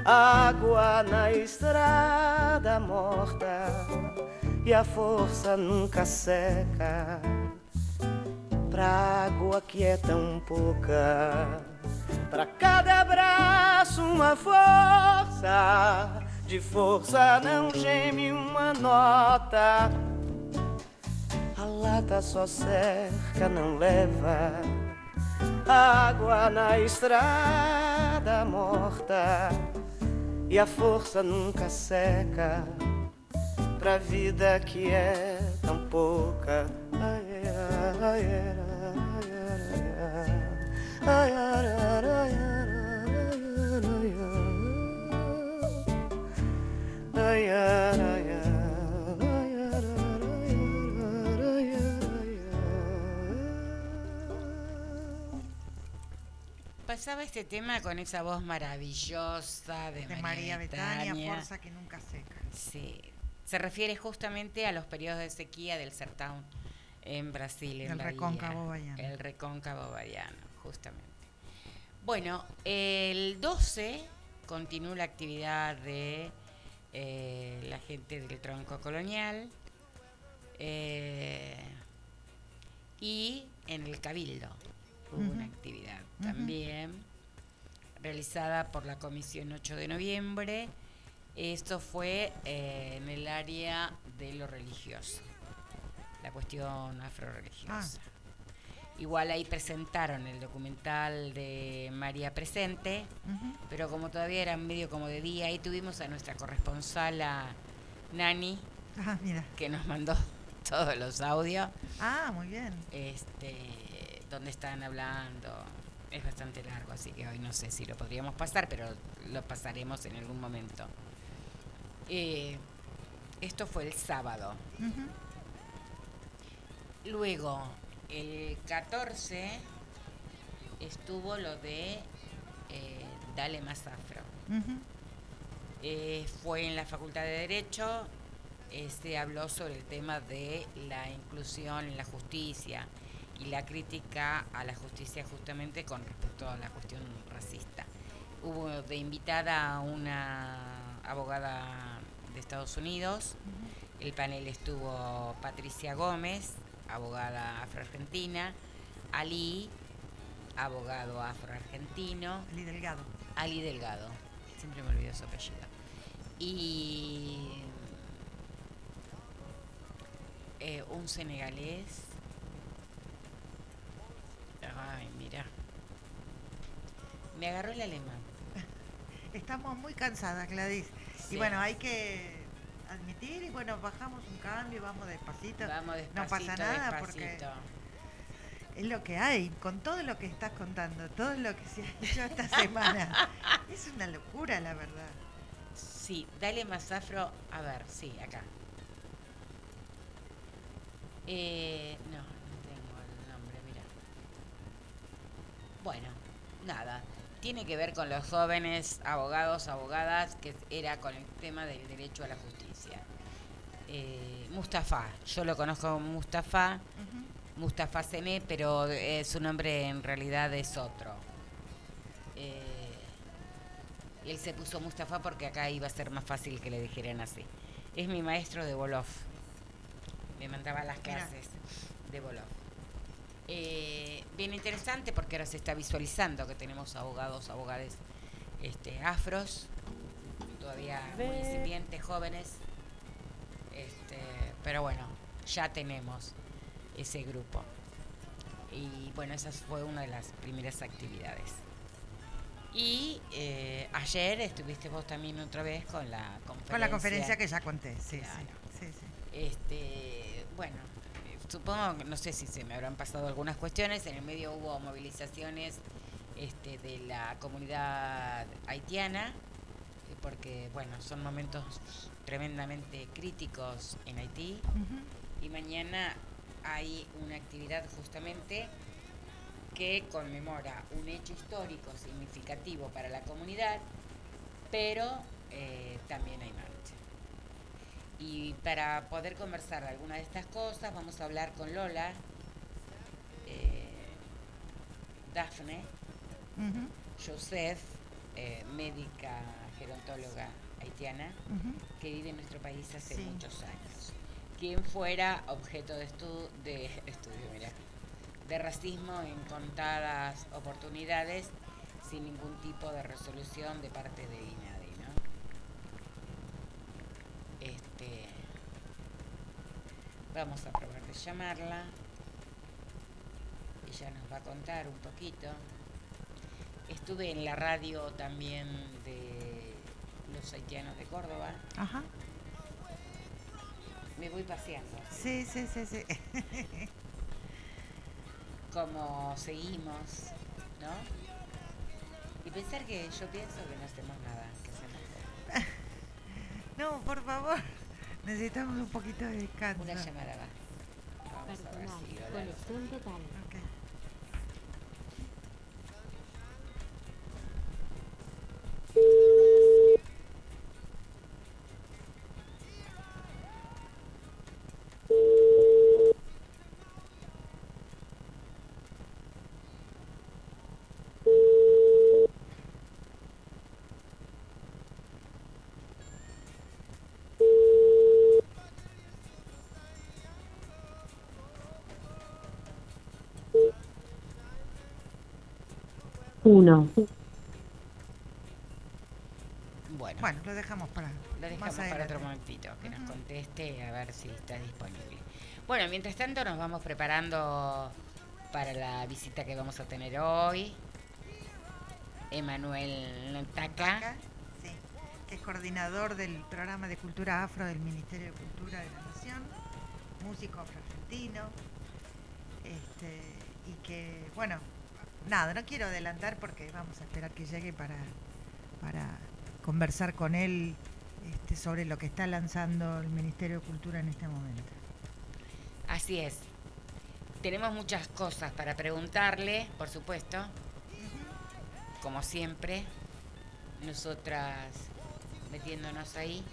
água na estrada morta. E a força nunca seca pra água que é tão pouca. Pra cada abraço uma força, de força não geme uma nota. A lata só cerca, não leva água na estrada morta e a força nunca seca pra vida que é tão pouca. Ai, ai, ai, Pasaba este tema con esa voz maravillosa de, De María Betania, fuerza que nunca seca. Sí, se refiere justamente a los periodos de sequía del Sertão en Brasil, en El Bahía. recóncavo bahiano. El recóncavo bahiano, justamente. Bueno, el 12 continúa la actividad de eh, la gente del tronco colonial eh, y en el Cabildo hubo una actividad también realizada por la Comisión 8 de noviembre. Esto fue eh, en el área de lo religioso, la cuestión afro-religiosa. Igual ahí presentaron el documental de María Presente, pero como todavía era medio como de día, ahí tuvimos a nuestra corresponsal, a Nani, Ah, mira. que nos mandó todos los audios, Ah, muy bien. este, donde están hablando. Es bastante largo, así que hoy no sé si lo podríamos pasar, pero lo pasaremos en algún momento. Eh, esto fue el sábado. Luego, el 14 estuvo lo de eh, Dale más afro. Eh, fue en la Facultad de Derecho, eh, se habló sobre el tema de la inclusión en la justicia y la crítica a la justicia justamente con respecto a la cuestión racista. Hubo de invitada a una abogada de Estados Unidos, el panel estuvo Patricia Gómez, abogada afroargentina, Ali, abogado afroargentino, Ali Delgado. Ali Delgado, siempre me olvido su apellido. Y eh, un senegalés. Ay, mira. Me agarró el alemán. Estamos muy cansadas, Gladys. Sí. Y bueno, hay que admitir y bueno, bajamos un cambio, vamos despacito. Vamos despacito, no pasa nada despacito. porque es lo que hay, con todo lo que estás contando, todo lo que se ha hecho esta semana. es una locura, la verdad. Sí, dale más afro. A ver, sí, acá. Eh, no, no tengo el nombre, mira. Bueno, nada. Tiene que ver con los jóvenes abogados, abogadas, que era con el tema del derecho a la justicia. Eh, Mustafa, yo lo conozco como Mustafa, Mustafa Sené, pero eh, su nombre en realidad es otro. Eh, él se puso Mustafa porque acá iba a ser más fácil que le dijeran así. Es mi maestro de Bolov. Me mandaba las Mira. clases de Bolov. Bien interesante porque ahora se está visualizando que tenemos abogados, abogades este, afros, todavía muy incipientes, jóvenes. Este, pero bueno, ya tenemos ese grupo. Y bueno, esa fue una de las primeras actividades. Y eh, ayer estuviste vos también otra vez con la conferencia. Con la conferencia que ya conté, sí, Claro. sí, sí, sí. Este, bueno, supongo no sé si se me habrán pasado algunas cuestiones. En el medio hubo movilizaciones este, de la comunidad haitiana, porque bueno, son momentos tremendamente críticos en Haití. Y mañana hay una actividad justamente que conmemora un hecho histórico significativo para la comunidad, pero eh, también hay marcha. Y para poder conversar de alguna de estas cosas, vamos a hablar con Lola, eh, Dafne, Ujú, Joseph, eh, médica gerontóloga haitiana, que vive en nuestro país hace Sí. muchos años. Quien fuera objeto de, estu- de estudio, mira, de racismo en contadas oportunidades sin ningún tipo de resolución de parte de INADI, ¿no? Este, vamos a probar de llamarla. Ella nos va a contar un poquito. Estuve en la radio también de los haitianos de Córdoba. Ajá. Me voy paseando. Sí, sí, sí, sí. Como seguimos, ¿no? Y pensar que yo pienso que no hacemos nada, que hacemos. no, por favor, necesitamos un poquito de descanso. Una llamada va. Vamos a ver si conexión total. Okay. 1. Bueno, bueno, lo dejamos para, lo dejamos para otro momentito, que nos conteste a ver si está disponible. Bueno, mientras tanto nos vamos preparando para la visita que vamos a tener hoy. Emanuel Taca. Que es coordinador del programa de cultura afro del Ministerio de Cultura de la Nación, músico afro-argentino, este, y que, bueno, nada, no quiero adelantar porque vamos a esperar que llegue para, para conversar con él este, sobre lo que está lanzando el Ministerio de Cultura en este momento. Así es. tenemos muchas cosas para preguntarle, por supuesto. Como siempre, nosotras metiéndonos ahí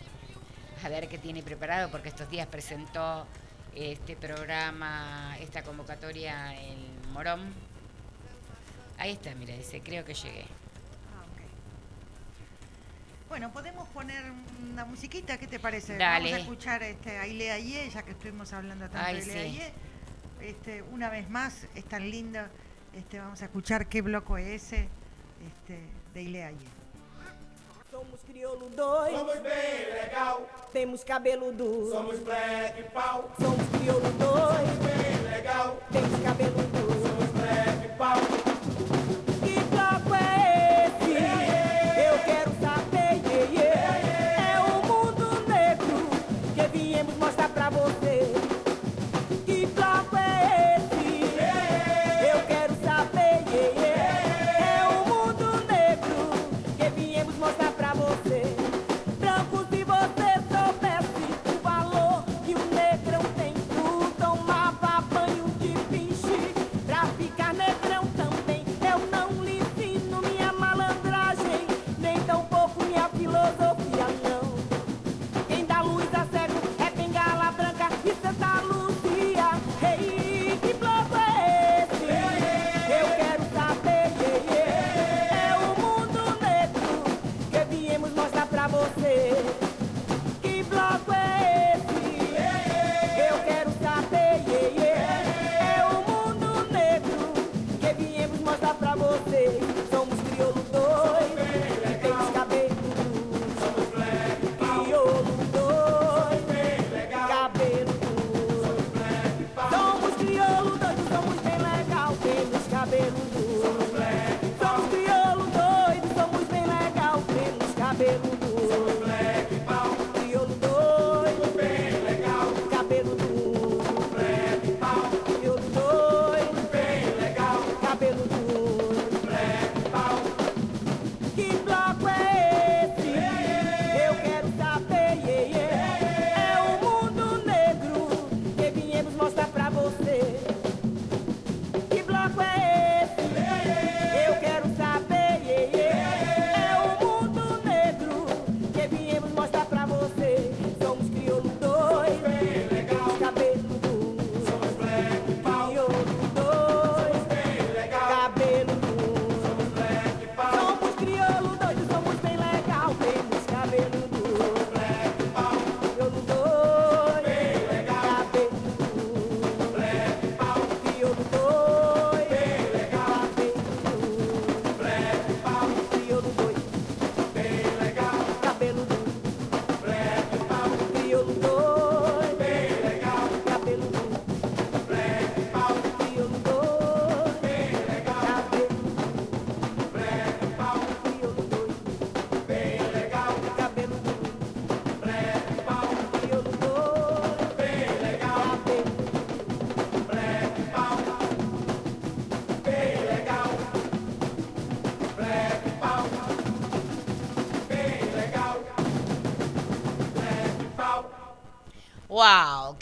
a ver qué tiene preparado, porque estos días presentó este programa, esta convocatoria en Morón. Ahí está, mira, dice, creo que llegué. Ah, ok. Bueno, podemos poner una musiquita, ¿qué te parece? Dale. Vamos a escuchar este, a Ile Aie, ya que estuvimos hablando tanto Ay, de Ile sí. Aie. Este, una vez más, es tan linda. Este, vamos a escuchar qué bloco es ese este, de Ile Aie. Somos crioulo dois. Somos bem legal, Temos cabelo duro. somos black pau, Somos crioulo dois. bem legal, Temos cabelo duro.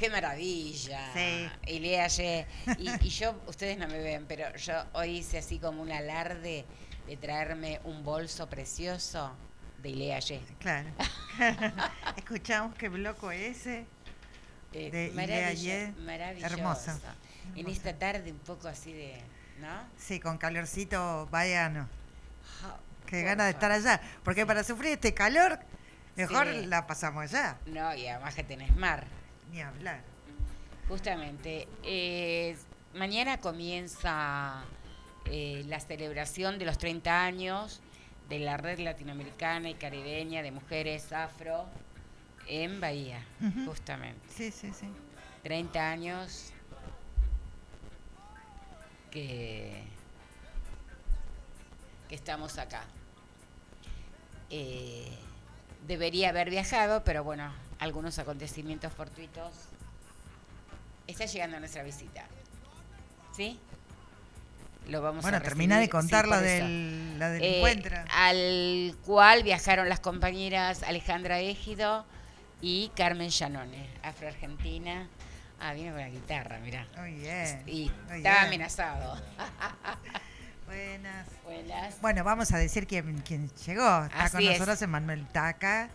¡Qué maravilla! Sí. Y le y, y yo, ustedes no me ven, pero yo hoy hice así como un alarde de traerme un bolso precioso de Ilea Ye. Claro. Escuchamos qué bloco es ese. Eh, De Ilea maravillo- Ye. maravilloso. Hermoso. En Hermoso. esta tarde un poco así de, ¿no? Sí, con calorcito vayano. Ja, Qué ganas de estar allá. Porque para sufrir este calor, mejor Sí. la pasamos allá. No, y además que tenés mar. Ni hablar. Justamente. eh, mañana comienza eh, la celebración de los 30 años de la Red Latinoamericana y Caribeña de Mujeres Afro en Bahía, justamente. Sí, sí, sí. 30 años que, que estamos acá. Eh, debería haber viajado, pero bueno, algunos acontecimientos fortuitos. Está llegando nuestra visita. ¿Sí? Lo vamos Bueno, a termina de sí, contar la del, la del Eh, encuentro. al cual viajaron las compañeras Alejandra Égido y Carmen Llanone, afroargentina, Ah, vino con la guitarra, mirá. Muy bien. Y estaba amenazado. Buenas. Buenas. Bueno, vamos a decir quién, quién llegó. Está Así con es. nosotros Emanuel Taca,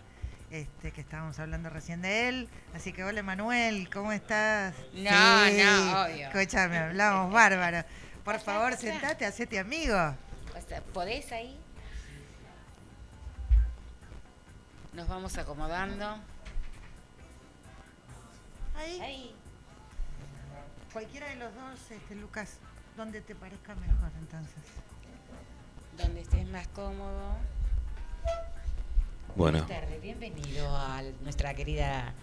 este, que estábamos hablando recién de él. Así que hola Emanuel, ¿cómo estás? No, no, obvio. Escúchame, hablamos bárbaro. Por favor, sentate, hacete amigo. ¿Podés ahí? Nos vamos acomodando. Ahí. Ahí. Cualquiera de los dos, este, Lucas, donde te parezca mejor entonces. Donde estés más cómodo. Bueno, Buenas tardes, bienvenido a nuestra querida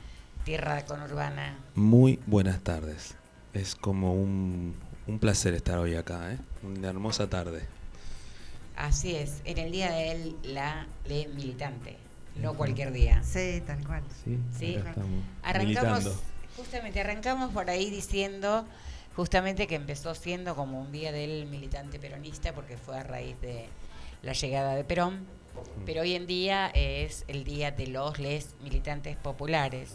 tierra conurbana. muy buenas tardes. Es como un, un placer estar hoy acá, ¿eh? Una hermosa tarde. Así es, en el día de él, la ley militante, no cualquier día. Sí, tal cual. Sí, Sí. acá estamos Arrancamos, militando. justamente, arrancamos por ahí diciendo justamente que empezó siendo como un día del militante peronista porque fue a raíz de la llegada de Perón, pero hoy en día es el día de los les militantes populares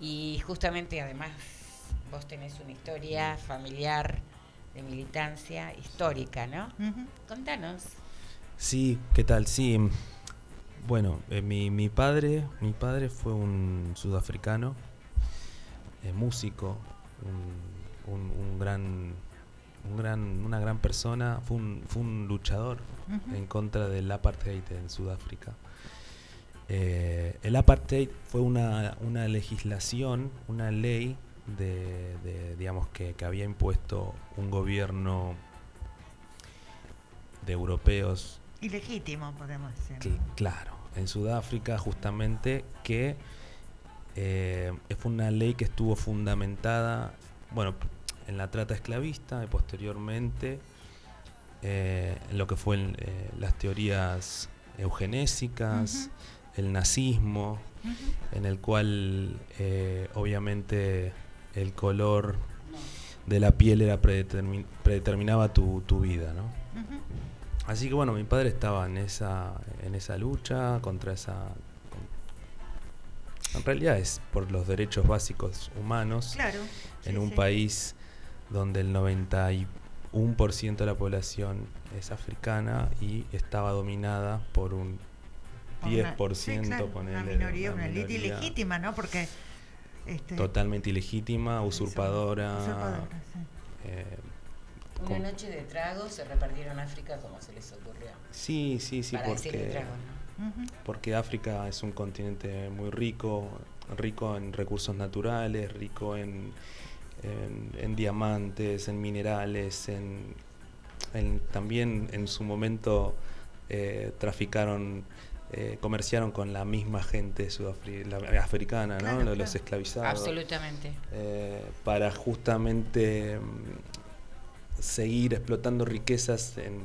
y justamente además vos tenés una historia familiar de militancia histórica, ¿no? Contanos. Sí, ¿qué tal? Sí. Bueno, eh, mi, mi padre, mi padre fue un sudafricano, eh, músico, un, un- un gran, un gran, una gran persona, fue un, fue un luchador en contra del apartheid en Sudáfrica. Eh, el apartheid fue una, una legislación, una ley de, de, digamos que, que había impuesto un gobierno de europeos Ilegítimo, podemos decir. Claro, en Sudáfrica justamente que eh, fue una ley que estuvo fundamentada, bueno, en la trata esclavista y posteriormente eh, en lo que fue el, eh, las teorías eugenésicas, el nazismo, en el cual eh, obviamente el color de la piel era predetermin- predeterminaba tu, tu vida, ¿no? Así que bueno, mi padre estaba en esa, en esa lucha contra esa... en realidad es por los derechos básicos humanos Claro. en sí, un sí. país donde el 91% de la población es africana y estaba dominada por un Por una- 10%, sí, claro, ponele, una de minoría, una una élite minoría ilegítima, ¿no? Porque este, totalmente ilegítima, usurpadora. usurpadora, sí. eh, Una noche de tragos se repartieron África como se les ocurrió. sí, sí, sí, para porque... tragos, ¿no? Porque África es un continente muy rico, rico en recursos naturales, rico en, en- en diamantes, en minerales, en, en- también en su momento eh, traficaron, eh, comerciaron con la misma gente africana, ¿no? Claro, los esclavizados. Absolutamente. eh, para justamente mm, seguir explotando riquezas en,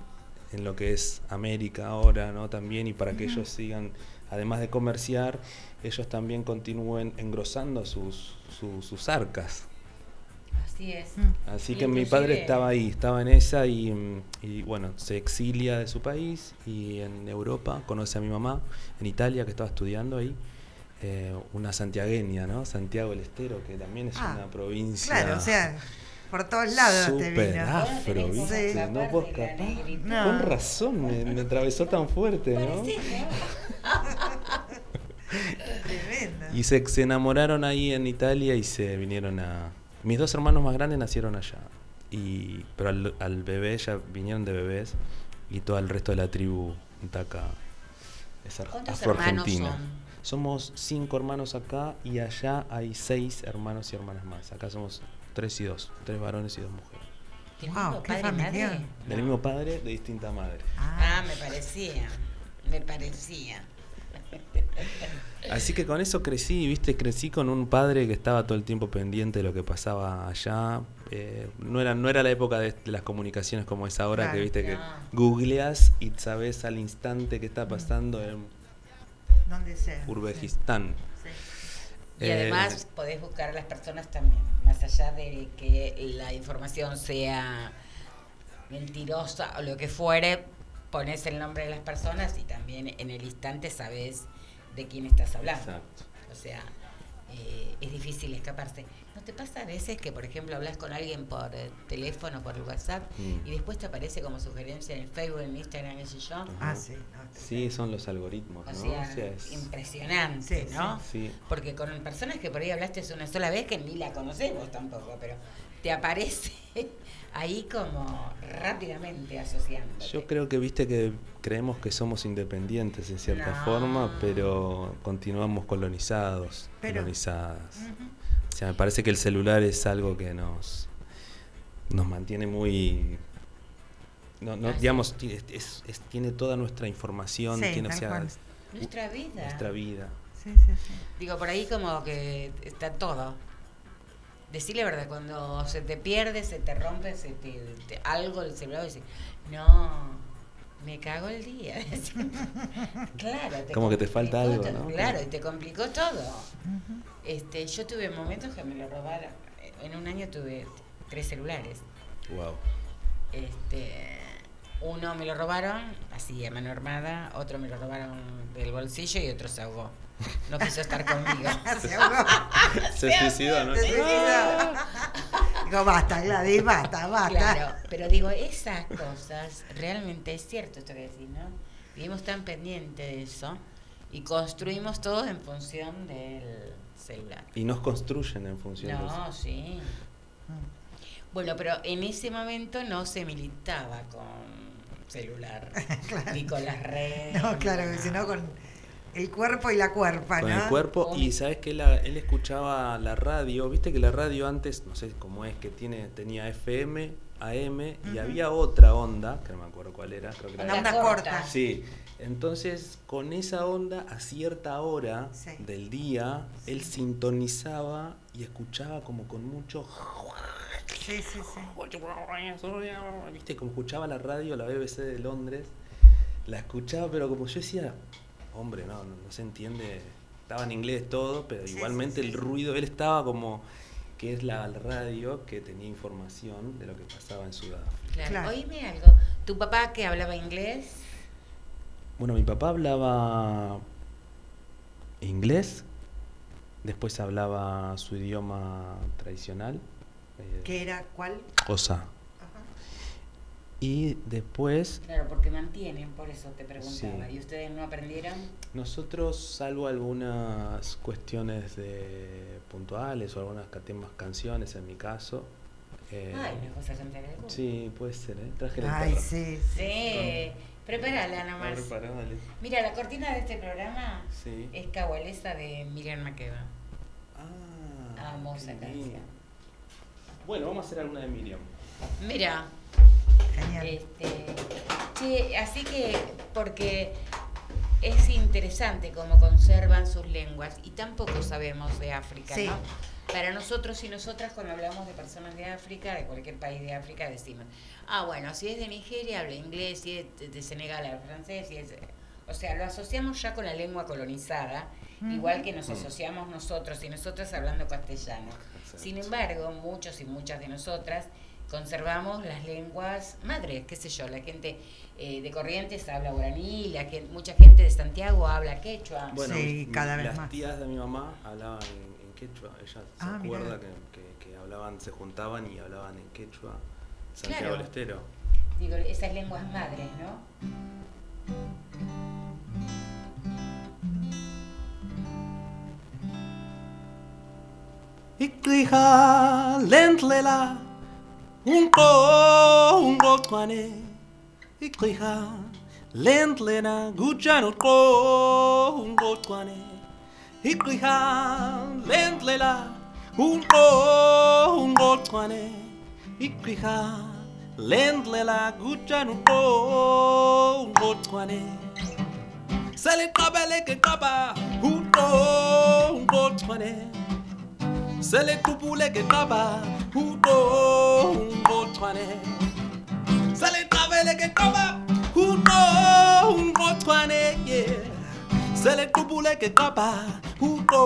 en lo que es América ahora, ¿no? También y para que ellos sigan, además de comerciar, ellos también continúen engrosando sus, sus, sus arcas. Así es. Mm. Así que mi padre estaba ahí, estaba en esa y, mm, y, bueno, se exilia de su país y en Europa conoce a mi mamá, en Italia que estaba estudiando ahí, eh, una santiagueña, ¿no? Santiago del Estero, que también es Ah, una provincia... Claro, o sea, por todos lados te Súper vino. afro, ¿viste? No puedo escapar. No. Con razón, me, me atravesó tan fuerte, ¿no? Tremendo. Y se, se enamoraron ahí en Italia y se vinieron a... Mis dos hermanos más grandes nacieron allá. Y, pero al, al bebé ya vinieron de bebés y todo el resto de la tribu Taca es ar- ¿Cuántos afroargentina. hermanos son? Somos cinco hermanos acá y allá hay seis hermanos y hermanas más. Acá somos tres y dos, tres varones y dos mujeres. ¿Del Wow, mismo qué padre y familiar. madre? Del mismo padre, de distinta madre. Ah, me parecía. Me parecía. Así que con eso crecí, viste, crecí con un padre que estaba todo el tiempo pendiente de lo que pasaba allá. Eh, no era no era la época de, de las comunicaciones como es ahora, Claro. que viste No. que googleas y sabes al instante qué está pasando en Donde sea. Urbejistán. Sí, Y Eh, además podés buscar a las personas también, más allá de que la información sea mentirosa o lo que fuere, pones el nombre de las personas y también en el instante sabes de quién estás hablando. Exacto. O sea, eh, es difícil escaparse. ¿No te pasa a veces que, por ejemplo, hablas con alguien por eh, teléfono, por WhatsApp, Mm. y después te aparece como sugerencia en el Facebook, en Instagram, qué sé yo? Ah, sí. no, Sí, son los algoritmos, O ¿no? sea, O sea, es- impresionante, Sí, ¿no? sí. Porque con personas que por ahí hablaste una sola vez, que ni la conocemos tampoco, pero te aparece ahí como rápidamente asociando. Yo creo que viste que creemos que somos independientes en cierta No. forma, pero continuamos colonizados, Pero- colonizadas. O sea, me parece que el celular es algo que nos, nos mantiene muy... No, no, digamos, es- es- es- tiene toda nuestra información, Sí, tiene o sea. Nuestra vida. nuestra vida. Sí, sí, sí. Digo, por ahí como que está todo. Decirle la verdad, cuando se te pierde, se te rompe, se te, te- algo el celular, dice, no, me cago el día. claro. Como que te falta algo, todo, ¿no? Claro, y te complicó todo. este, yo tuve momentos que me lo robaron. En un año tuve tres celulares. Wow. Este, uno me lo robaron, así a mano armada, otro me lo robaron del bolsillo y otro se ahogó. No quiso estar conmigo. Se. Se suicidó, ¿no? Se suicidó. Digo, basta, Gladys, basta, basta. Claro, pero digo, esas cosas, realmente es cierto esto que decís, ¿no? Vivimos tan pendientes de eso y construimos todo en función del celular. Y nos construyen en función de eso. No, sí. Bueno, pero en ese momento no se militaba con celular, ni con las redes. No, claro, con que si nada. no con el cuerpo y la cuerpa, con ¿no? el cuerpo y sabes que la- él escuchaba la radio viste que la radio antes no sé cómo es que tiene tenía FM AM y había otra onda que no me acuerdo cuál era creo que era Una Onda onda corta. corta. sí entonces con esa onda a cierta hora Sí. del día él sintonizaba y escuchaba como con mucho Sí, sí, sí. viste como escuchaba la radio la BBC de Londres la escuchaba pero como yo decía hombre no no, no se entiende estaba en inglés todo pero Sí, igualmente sí, sí. el ruido él estaba como que es la radio que tenía información de lo que pasaba en Sudáfrica Claro. Claro. Oíme algo. ¿Tu papá que hablaba inglés? bueno mi papá hablaba inglés después hablaba su idioma tradicional eh, ¿Qué era? ¿Cuál? Xhosa. Y después Claro, porque mantienen, por eso te preguntaba. Sí. ¿Y ustedes no aprendieron? Nosotros, salvo algunas cuestiones de puntuales o algunas temas canciones en mi caso. eh, Ay, una cosa cantar algo. sí, puede ser, ¿eh? Traje la Ay, guitarra. sí. Sí, prepárala nomás. Mira, la cortina de este programa Sí. es Cagualesa de Miriam Makeba. Ah, Amo qué esa lindo. canción. Bueno, vamos a hacer alguna de Miriam. Mira, Genial. este, así que, porque es interesante cómo conservan sus lenguas y tampoco sabemos de África, Sí. ¿no? Para nosotros y nosotras cuando hablamos de personas de África, de cualquier país de África, decimos, ah, bueno, si es de Nigeria habla inglés, si es de- Senegal habla francés, si es... O sea, lo asociamos ya con la lengua colonizada, igual que nos asociamos nosotros y nosotras hablando castellano. Sin embargo, muchos y muchas de nosotras conservamos las lenguas madres, qué sé yo, la gente eh, de Corrientes habla guaraní, la gen- mucha gente de Santiago habla quechua. Bueno, Sí, cada vez las más. tías de mi mamá hablaban en, en quechua. Ella se Ah, mirá. acuerda que, que- que hablaban, se juntaban y hablaban en quechua. Santiago Claro. del Estero. Digo, esas lenguas madres, ¿no? Unko Unqo unqoqwane igqiha lendlena kutshana uqo unqoqwane igqiha lendlela unqo unqoqwane igqiha lendlela kutshana uqo unqoqwane seliqabeleke qaba unqo unqoqwane selequbule ngeqaba uqo unqochwane seleqabele ngeqaba uqo unqochwane yeah selequbule ngeqaba uqo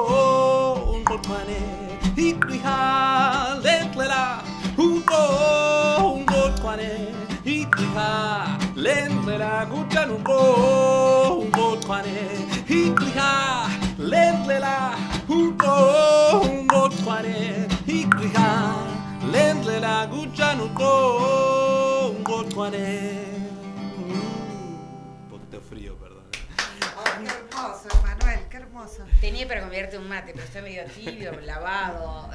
unqochwane iqhiha lentlela uqo unqochwane iqhiha lentlela. kutshana uqo unqochwane iqhiha lentlela. junto ungothware ikriha lendlela kutshanuto ungothware mm, poquito frío perdón. Oh, qué hermoso Manuel qué hermoso. Tenía para convierte un mate pero está medio tibio lavado.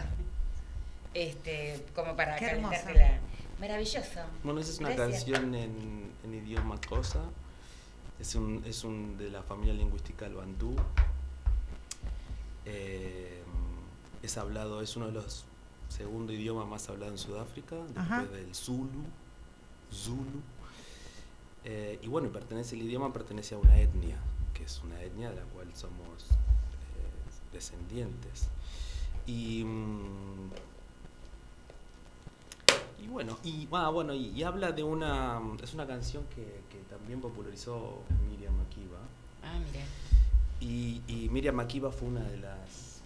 Este como para qué hermoso. La... maravilloso. Bueno esa es una canción en, idioma cosa. Es un, es un de la familia lingüística del bantú eh, es hablado, es uno de los segundo idiomas más hablados en Sudáfrica, después Ajá. del Zulu. Zulu. Eh, y bueno, pertenece, el idioma pertenece a una etnia, que es una etnia de la cual somos eh, descendientes. Y, mm, y bueno, y, ah, bueno y, y habla de una. Es una canción que, que también popularizó Miriam Makeba. Ah, mira. Y, y Miriam Makeba fue una de las,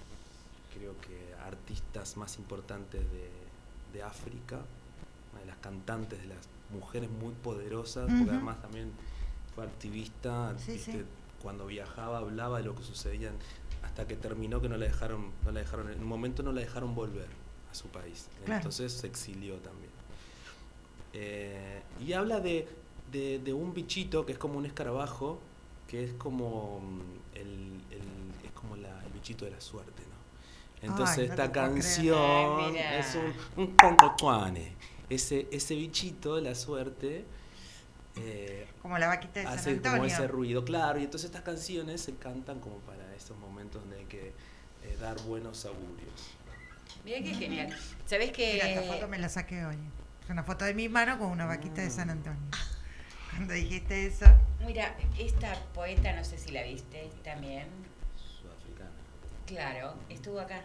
creo que, artistas más importantes de, de África, una de las cantantes, de las mujeres muy poderosas, porque además también fue activista, Sí, viste, sí. cuando viajaba hablaba de lo que sucedía, hasta que terminó que no la dejaron, no la dejaron, en un momento no la dejaron volver a su país, Claro. entonces se exilió también. Eh, y habla de, de- de un bichito que es como un escarabajo, que es como mm, el, el- es como la- el bichito de la suerte, ¿no? Entonces Ay, no esta creer. canción Ay, mira. es un, un concotuane. Ese, ese bichito de la suerte eh, Como la vaquita de San hace Antonio. como ese ruido, claro, y entonces estas canciones se cantan como para estos momentos donde hay que eh, dar buenos augurios. Mira qué genial. ¿Sabés que Mira, esta foto me la saqué hoy. Es una foto de mi mano con una vaquita de San Mm. Antonio. Cuando dijiste eso, Mira, esta poeta, no sé si la viste también. Sudafricana. Claro, estuvo acá.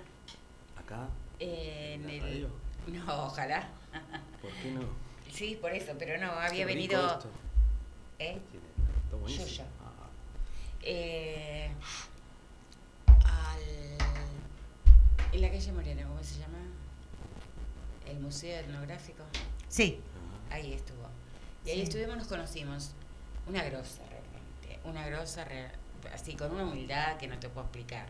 Acá, En ¿En la el. radio? No, ojalá. ¿por qué no? Sí, por eso, pero no, había Qué rico venido. esto. ¿Eh? Está buenísimo. Yuya. Ah, Eh, al, en la calle Moreno, ¿cómo se llama? El Museo Etnográfico. sí. Ahí estuvo. Y ahí Sí. estuvimos, nos conocimos. Una grosa realmente. Una grosa, re- así, con una humildad que no te puedo explicar.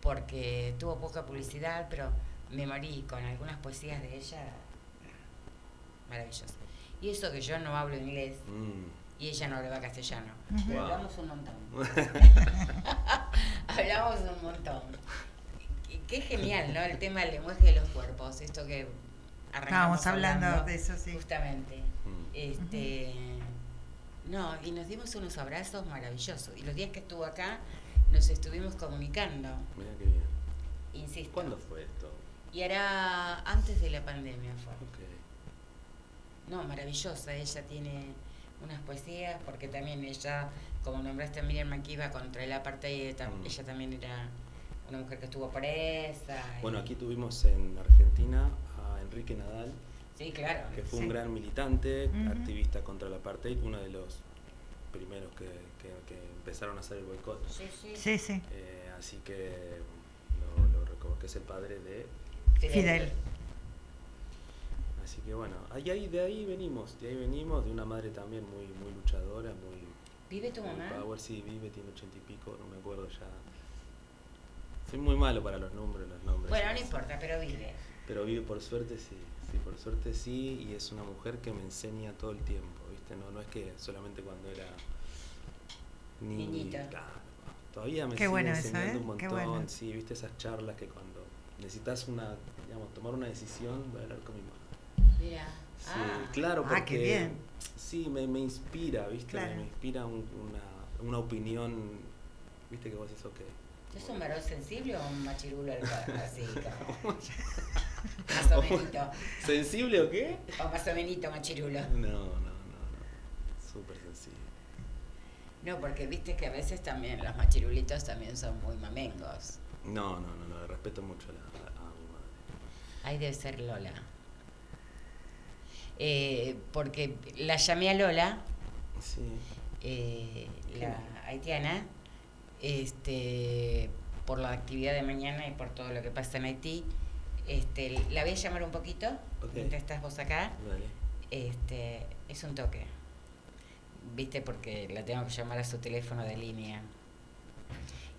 Porque tuvo poca publicidad, pero me morí con algunas poesías de ella. Maravillosas. Y eso que yo no hablo inglés Mm. y ella no hablaba castellano. Pero Wow. hablamos un montón. hablamos un montón. Y qué genial, ¿no? El tema del lenguaje de los cuerpos. Esto que arrancamos estábamos hablando de eso, sí. Justamente. Este, No, y nos dimos unos abrazos maravillosos. Y los días que estuvo acá, nos estuvimos comunicando, Mira qué bien. insisto. ¿Cuándo fue esto? Y era antes de la pandemia fue. No, maravillosa. Ella tiene unas poesías, porque también ella, como nombraste a Miriam Makiba contra el apartheid, Mm. ella también era una mujer que estuvo presa. y- Bueno, aquí tuvimos en Argentina a Enrique Nadal, Sí, claro. que fue Sí. un gran militante, activista contra el apartheid, uno de los primeros que, que- que empezaron a hacer el boicot. Sí, sí. Sí, sí. Eh, así que lo, lo recuerdo que es el padre de. Fidel. Así que bueno, ahí, ahí, de ahí venimos, de ahí venimos, de una madre también muy, muy luchadora, muy, ¿Vive tu muy mamá? power, sí, vive, tiene ochenta y pico, no me acuerdo ya. Soy muy malo para los nombres, los nombres. Bueno, no importa, pero vive. Pero vive por suerte sí, sí, por suerte sí, y es una mujer que me enseña todo el tiempo, ¿viste? No, no es que solamente cuando era ni- Niñita. claro, todavía me Qué sigue bueno eso, enseñando ¿eh? un Qué montón, bueno. sí, viste esas charlas que cuando necesitas una, digamos, tomar una decisión, voy a hablar con mi. Mira. Sí, Ah, claro, Ah, porque qué bien. sí, me, me inspira, ¿viste? Claro. Me inspira un- una, una opinión, ¿viste? Que vos decís, ok. ¿Sos un varón sensible o un machirulo así, Más o menos. ¿Sensible o qué? O más o menos machirulo. No, no, no, no. Súper sencillo. No, porque viste que a veces también los machirulitos también son muy mamengos. No, no, no, no, respeto mucho a, la- a- a mi madre. Ahí debe ser Lola. Eh, porque la llamé a Lola, Sí. eh, la haitiana, este, por la actividad de mañana y por todo lo que pasa en Haití. Este, la voy a llamar un poquito, mientras estás vos acá. Dale. Este, es un toque. Viste, porque la tengo que llamar a su teléfono de línea.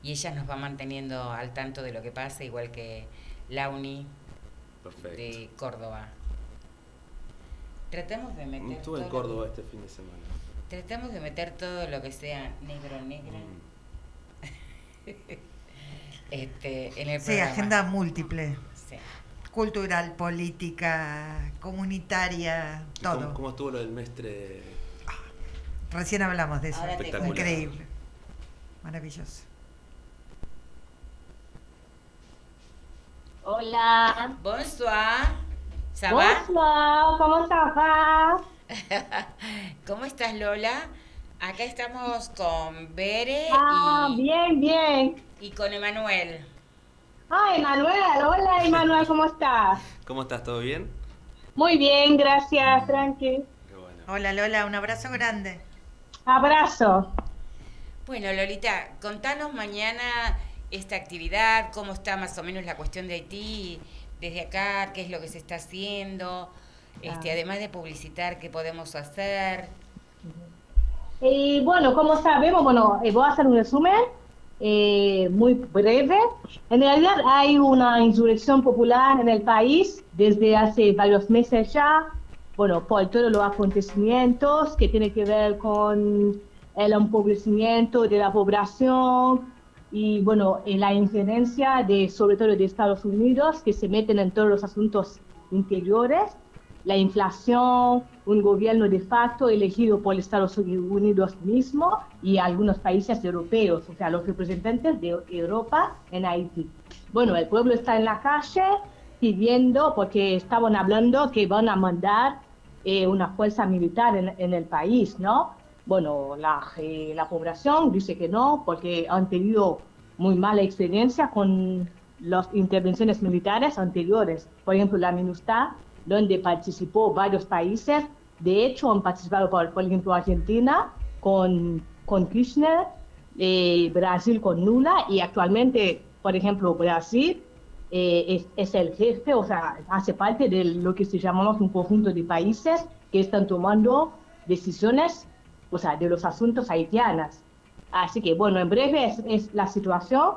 Y ella nos va manteniendo al tanto de lo que pasa, igual que Launi Perfecto. de Córdoba. Tratamos de meter. Estuve en Córdoba este fin de semana. Tratamos de meter todo lo que sea negro, negra. Mm. este, en el Sí, programa. agenda múltiple. Cultural, política, comunitaria, ¿Y cómo- todo. ¿Cómo, estuvo lo del mestre? Recién hablamos de eso. Increíble. Maravilloso. Hola. Bonsoir. ¿Ça? Bonsoir, ¿cómo va? ¿Cómo estás, Lola? Acá estamos con Bere Ah, y, bien, bien. y con Emanuel. Ah, Emanuel, hola Emanuel, ¿cómo estás? ¿Cómo estás? ¿Todo bien? Muy bien, gracias, tranqui. Qué bueno. Hola Lola, un abrazo grande. Abrazo. Bueno, Lolita, contanos mañana esta actividad, cómo está más o menos la cuestión de Haití desde acá, qué es lo que se está haciendo, este, Ah. además de publicitar, qué podemos hacer. Y bueno, como sabemos, bueno, eh, voy a hacer un resumen eh, muy breve. En realidad hay una insurrección popular en el país desde hace varios meses ya, bueno, por todos los acontecimientos que tienen que ver con el empobrecimiento de la población y, bueno, la injerencia de, sobre todo de Estados Unidos, que se meten en todos los asuntos interiores la inflación, un gobierno de facto elegido por Estados Unidos mismo y algunos países europeos, o sea, los representantes de Europa en Haití. Bueno, el pueblo está en la calle pidiendo, porque estaban hablando que van a mandar eh, una fuerza militar en, en el país, ¿no? Bueno, la, eh, la población dice que no, porque han tenido muy mala experiencia con las intervenciones militares anteriores. Por ejemplo, la MINUSTA, donde participó varios países. De hecho, han participado, por, por ejemplo, Argentina con, con Kirchner, eh, Brasil con Lula y actualmente, por ejemplo, Brasil eh, es, es, el jefe, o sea, hace parte de lo que se llamamos un conjunto de países que están tomando decisiones, o sea, de los asuntos haitianos. Así que, bueno, en breve es, es la situación.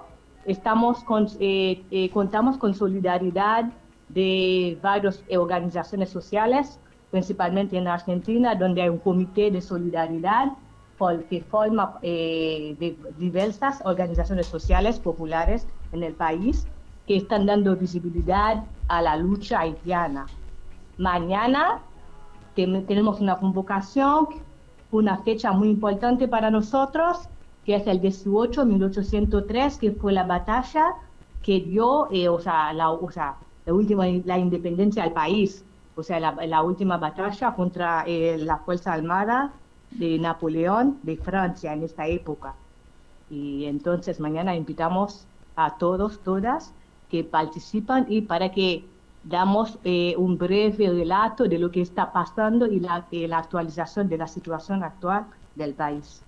Estamos con, eh, eh, contamos con solidaridad de varias organizaciones sociales, principalmente en Argentina, donde hay un comité de solidaridad que forma eh, de diversas organizaciones sociales populares en el país que están dando visibilidad a la lucha haitiana. Mañana ten, tenemos una convocación, una fecha muy importante para nosotros, que es el 18 1803, que fue la batalla que dio, eh, la, o sea, la última la independencia del país, o sea, la, la última batalla contra eh, la Fuerza Armada de Napoleón de Francia en esta época. Y entonces mañana invitamos a todos, todas, que participan y para que damos eh, un breve relato de lo que está pasando y la, eh, la actualización de la situación actual del país.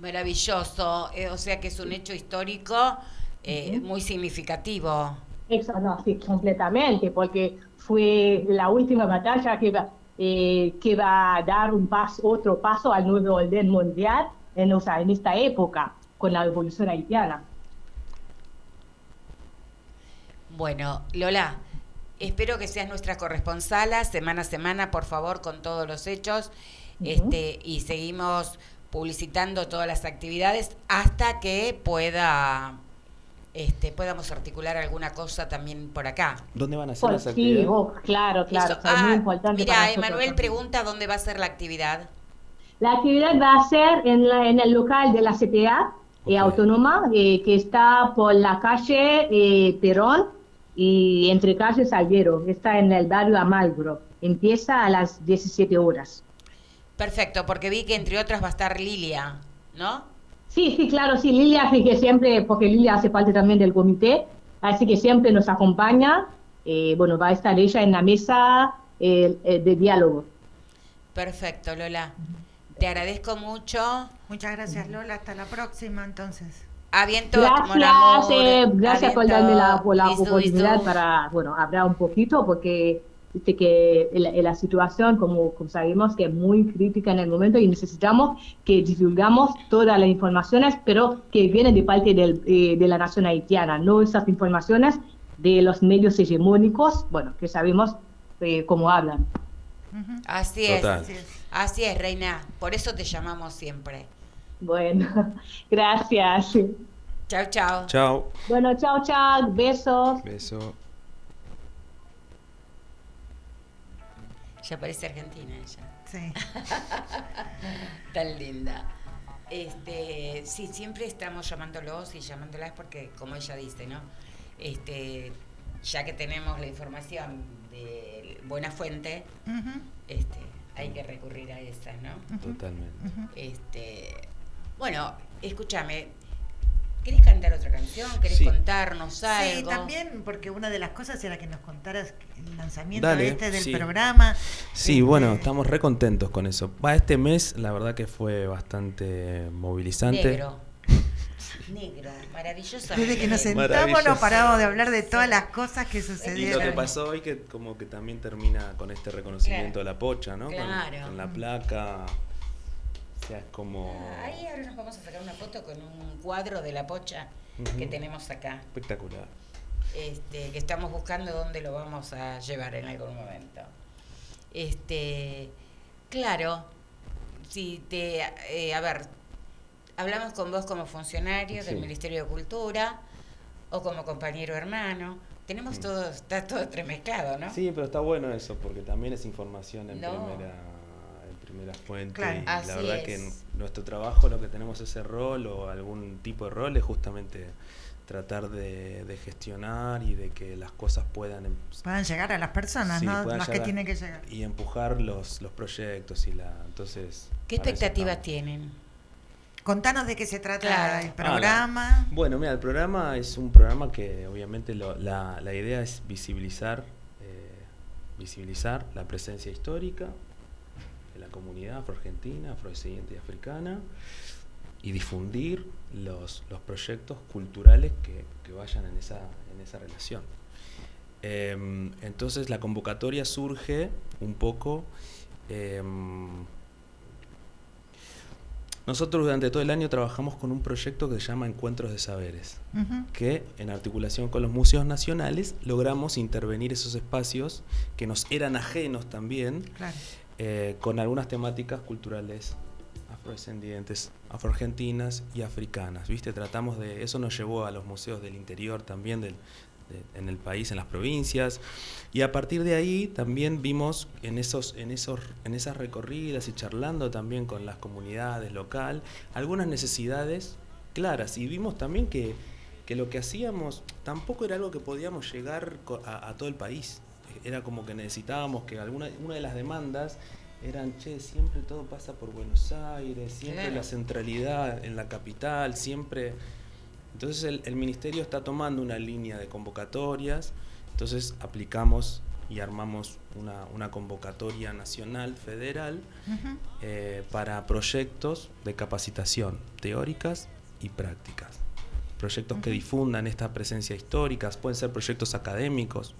Maravilloso, eh, o sea que es un hecho histórico uh -huh. muy significativo. Eso, no, sí, completamente, porque fue la última batalla que va, eh, que va a dar un paso, otro paso al nuevo orden mundial en, o sea, en esta época, con la revolución haitiana. Bueno, Lola, espero que seas nuestra corresponsala semana a semana, por favor, con todos los hechos, uh -huh. este, y seguimos publicitando todas las actividades hasta que pueda este, podamos articular alguna cosa también por acá. ¿Dónde van a ser Por las sí, actividades? oh, claro, claro. Eso. o sea, es muy Ah, mira, Emanuel pregunta dónde va a ser la actividad. La actividad va a ser en, la- en el local de la CTA eh, Ok. autónoma, eh, que está por la calle eh, Perón y entre calles Salguero. Está en el barrio Amalgro. Empieza a las 17 horas. Perfecto, porque vi que entre otras va a estar Lilia, ¿no? Sí, sí, claro, sí, Lilia, sí que siempre, porque Lilia hace parte también del comité, así que siempre nos acompaña. eh, bueno, va a estar ella en la mesa eh, de diálogo. Perfecto, Lola. Te agradezco mucho. Muchas gracias Lola, hasta la próxima entonces. A viento, Gracias, eh, gracias por darme la, por la oportunidad para, bueno, hablar un poquito, porque viste que la, la situación, como, como sabemos, que es muy crítica en el momento y necesitamos que divulgamos todas las informaciones, pero que vienen de parte del, eh, de la nación haitiana, no esas informaciones de los medios hegemónicos, bueno, que sabemos eh, cómo hablan. Así es. Total. Así es. Así es, Reina. Por eso te llamamos siempre. Bueno, gracias. Chao, chao. Chao. Bueno, chao, chao, besos. Beso. Ya parece argentina ella. Sí. Tan linda. Este, sí, siempre estamos llamándolos y llamándolas porque, como ella dice, ¿no? Este, ya que tenemos la información de buena fuente, este, hay que recurrir a esas, ¿no? Totalmente. Este, bueno, escúchame, ¿querés cantar otra canción? ¿Querés Sí. contarnos Sí, algo? también, porque una de las cosas era que nos contaras el lanzamiento Dale, este del sí. programa. Sí, Este, bueno, estamos re contentos con eso. Va, este mes la verdad que fue bastante movilizante. Negro. Negro, maravilloso. Desde que nos sentamos no paramos de hablar de todas las cosas que Y lo sucedieron. que pasó hoy que como que también termina con este reconocimiento Claro. de la pocha, ¿no? Con- Claro. Con, la placa. Sea, es como Ahí ahora nos vamos a sacar una foto con un cuadro de la pocha que tenemos acá. espectacular. Este, que estamos buscando dónde lo vamos a llevar en algún momento. Este, claro, si te, eh, a ver, hablamos con vos como funcionario del. Ministerio de Cultura o como compañero hermano. Tenemos Mm. todo, está todo entremezclado, ¿no? Sí, pero está bueno eso porque también es información en No. primera primera fuente Claro. y Así la verdad que en es. nuestro trabajo lo que tenemos ese rol o algún tipo de rol es justamente tratar de, de gestionar y de que las cosas puedan em- Puedan llegar a las personas, Sí, ¿no? Las que tienen que llegar. y empujar los, los proyectos y la entonces ¿Qué expectativas tienen? Contanos de qué se trata Claro. el Ah, programa. Bueno, mira, el programa es un programa que obviamente lo- la, la idea es visibilizar, eh, visibilizar la presencia histórica comunidad afroargentina, afrodescendiente y africana y difundir los, los proyectos culturales que, que vayan en esa, en esa relación. Em, entonces la convocatoria surge un poco... em, nosotros durante todo el año trabajamos con un proyecto que se llama Encuentros de Saberes, que en articulación con los museos nacionales logramos intervenir esos espacios que nos eran ajenos también, Claro. Eh, con algunas temáticas culturales afrodescendientes, afroargentinas y africanas. ¿Viste? Tratamos de. Eso nos llevó a los museos del interior también en el país, en las provincias. Y a partir de ahí también vimos en, esos, en, esos, en esas recorridas y charlando también con las comunidades local algunas necesidades claras. Y vimos también que, que lo que hacíamos tampoco era algo que podíamos llegar a todo el país. Era como que necesitábamos que alguna una de las demandas eran, che, siempre todo pasa por Buenos Aires, siempre Claro. la centralidad en la capital, siempre... Entonces el, el ministerio está tomando una línea de convocatorias, entonces aplicamos y armamos una, una convocatoria nacional, federal, eh, para proyectos de capacitación teóricas y prácticas. Proyectos que difundan esta presencia histórica, pueden ser proyectos académicos,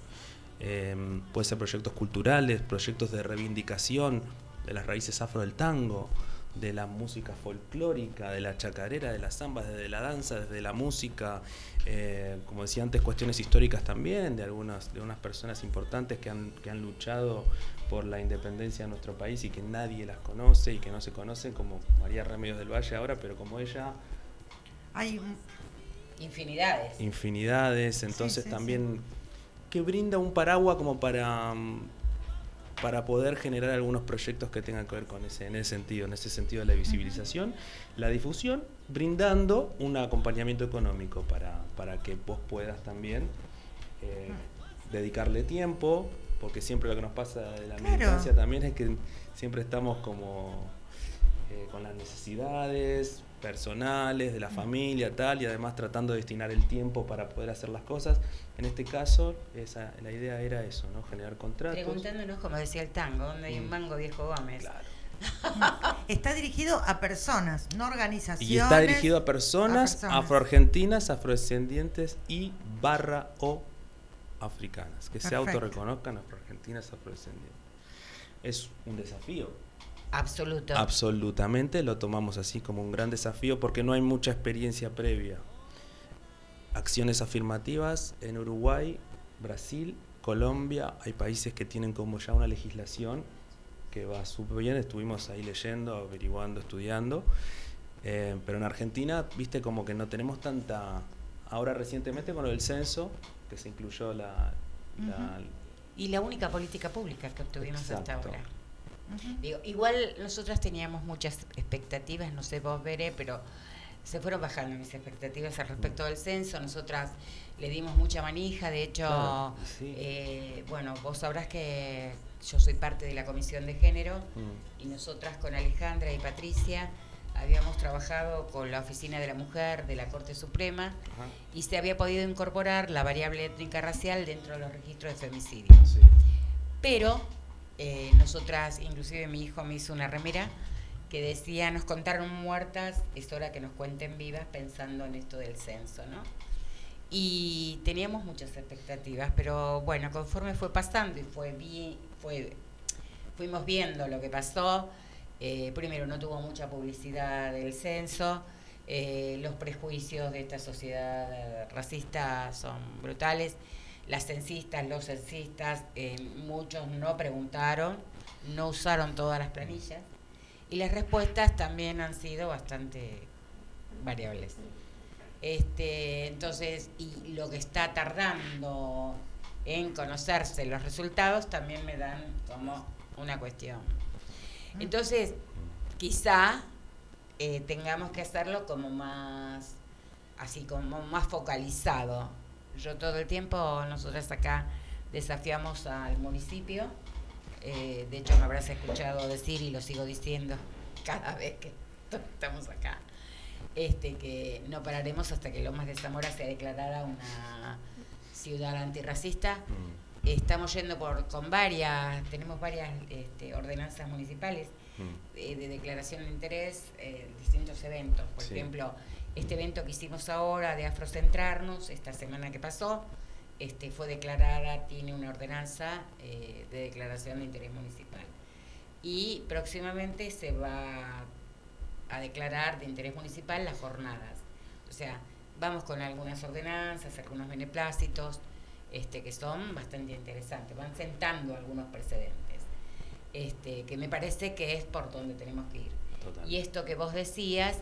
eh, pueden ser proyectos culturales, proyectos de reivindicación de las raíces afro del tango, de la música folclórica, de la chacarera, de la samba, desde la danza, desde la música, eh, como decía antes, cuestiones históricas también, de algunas, de unas personas importantes que han, que han luchado por la independencia de nuestro país y que nadie las conoce y que no se conocen, como María Remedios del Valle ahora, pero como ella, Hay Infinidades. infinidades, entonces sí, también que brinda un paraguas como para mm, para poder generar algunos proyectos que tengan que ver con ese en ese sentido, en ese sentido de la visibilización, la difusión, brindando un acompañamiento económico para, para que vos puedas también eh, dedicarle tiempo, porque siempre lo que nos pasa de la Claro. militancia también es que siempre estamos como eh, con las necesidades personales, de la familia, tal, y además tratando de destinar el tiempo para poder hacer las cosas. En este caso, esa, la idea era eso, ¿no? Generar contratos. Preguntándonos, como decía el tango, ¿dónde hay un Mm. mango viejo Gómez? Claro. está dirigido a personas, no organizaciones. Y está dirigido a personas, a personas. afroargentinas, afrodescendientes y barra o africanas, que se Perfecto. autorreconozcan afroargentinas, afrodescendientes. Es un desafío, Absoluto. Absolutamente, lo tomamos así como un gran desafío porque no hay mucha experiencia previa. Acciones afirmativas en Uruguay, Brasil, Colombia, hay países que tienen como ya una legislación que va súper bien, estuvimos ahí leyendo, averiguando, estudiando, Eh, pero en Argentina, viste, como que no tenemos tanta... Ahora recientemente con lo del censo, que se incluyó la... la- Y la única política pública que obtuvimos hasta Digo, igual nosotras teníamos muchas expectativas, no sé vos veré, pero se fueron bajando mis expectativas al respecto del censo. Nosotras le dimos mucha manija, de hecho, Claro, sí. eh, bueno, vos sabrás que yo soy parte de la comisión de género Mm. y nosotras con Alejandra y Patricia habíamos trabajado con la Oficina de la Mujer de la Corte Suprema Ajá. y se había podido incorporar la variable étnica racial dentro de los registros de femicidio. Sí. Pero eh, nosotras, inclusive mi hijo me hizo una remera que decía, nos contaron muertas, es hora que nos cuenten vivas pensando en esto del censo, ¿no? Y teníamos muchas expectativas, pero bueno, conforme fue pasando y fue bien, fue, fuimos viendo lo que pasó, eh, primero no tuvo mucha publicidad del censo, eh, los prejuicios de esta sociedad racista son brutales, las censistas, los censistas, eh, muchos no preguntaron, no usaron todas las planillas y las respuestas también han sido bastante variables. Este, entonces, y lo que está tardando en conocerse los resultados también me dan como una cuestión. Entonces, quizá eh, tengamos que hacerlo como más, así como más focalizado. Yo todo el tiempo, nosotros acá desafiamos al municipio, eh, de hecho me habrás escuchado decir y lo sigo diciendo cada vez que estamos acá, este, que no pararemos hasta que Lomas de Zamora sea declarada una ciudad antirracista. Mm. Estamos yendo por con varias, tenemos varias este, ordenanzas municipales Mm. eh, de declaración de interés, eh, distintos eventos. Por Sí. ejemplo, este evento que hicimos ahora de Afrocentrarnos, esta semana que pasó, este, fue declarada, tiene una ordenanza eh, de declaración de interés municipal. Y próximamente se va a declarar de interés municipal las jornadas. O sea, vamos con algunas ordenanzas, algunos beneplácitos, este, que son bastante interesantes, van sentando algunos precedentes, este, que me parece que es por donde tenemos que ir. Total. Y esto que vos decías,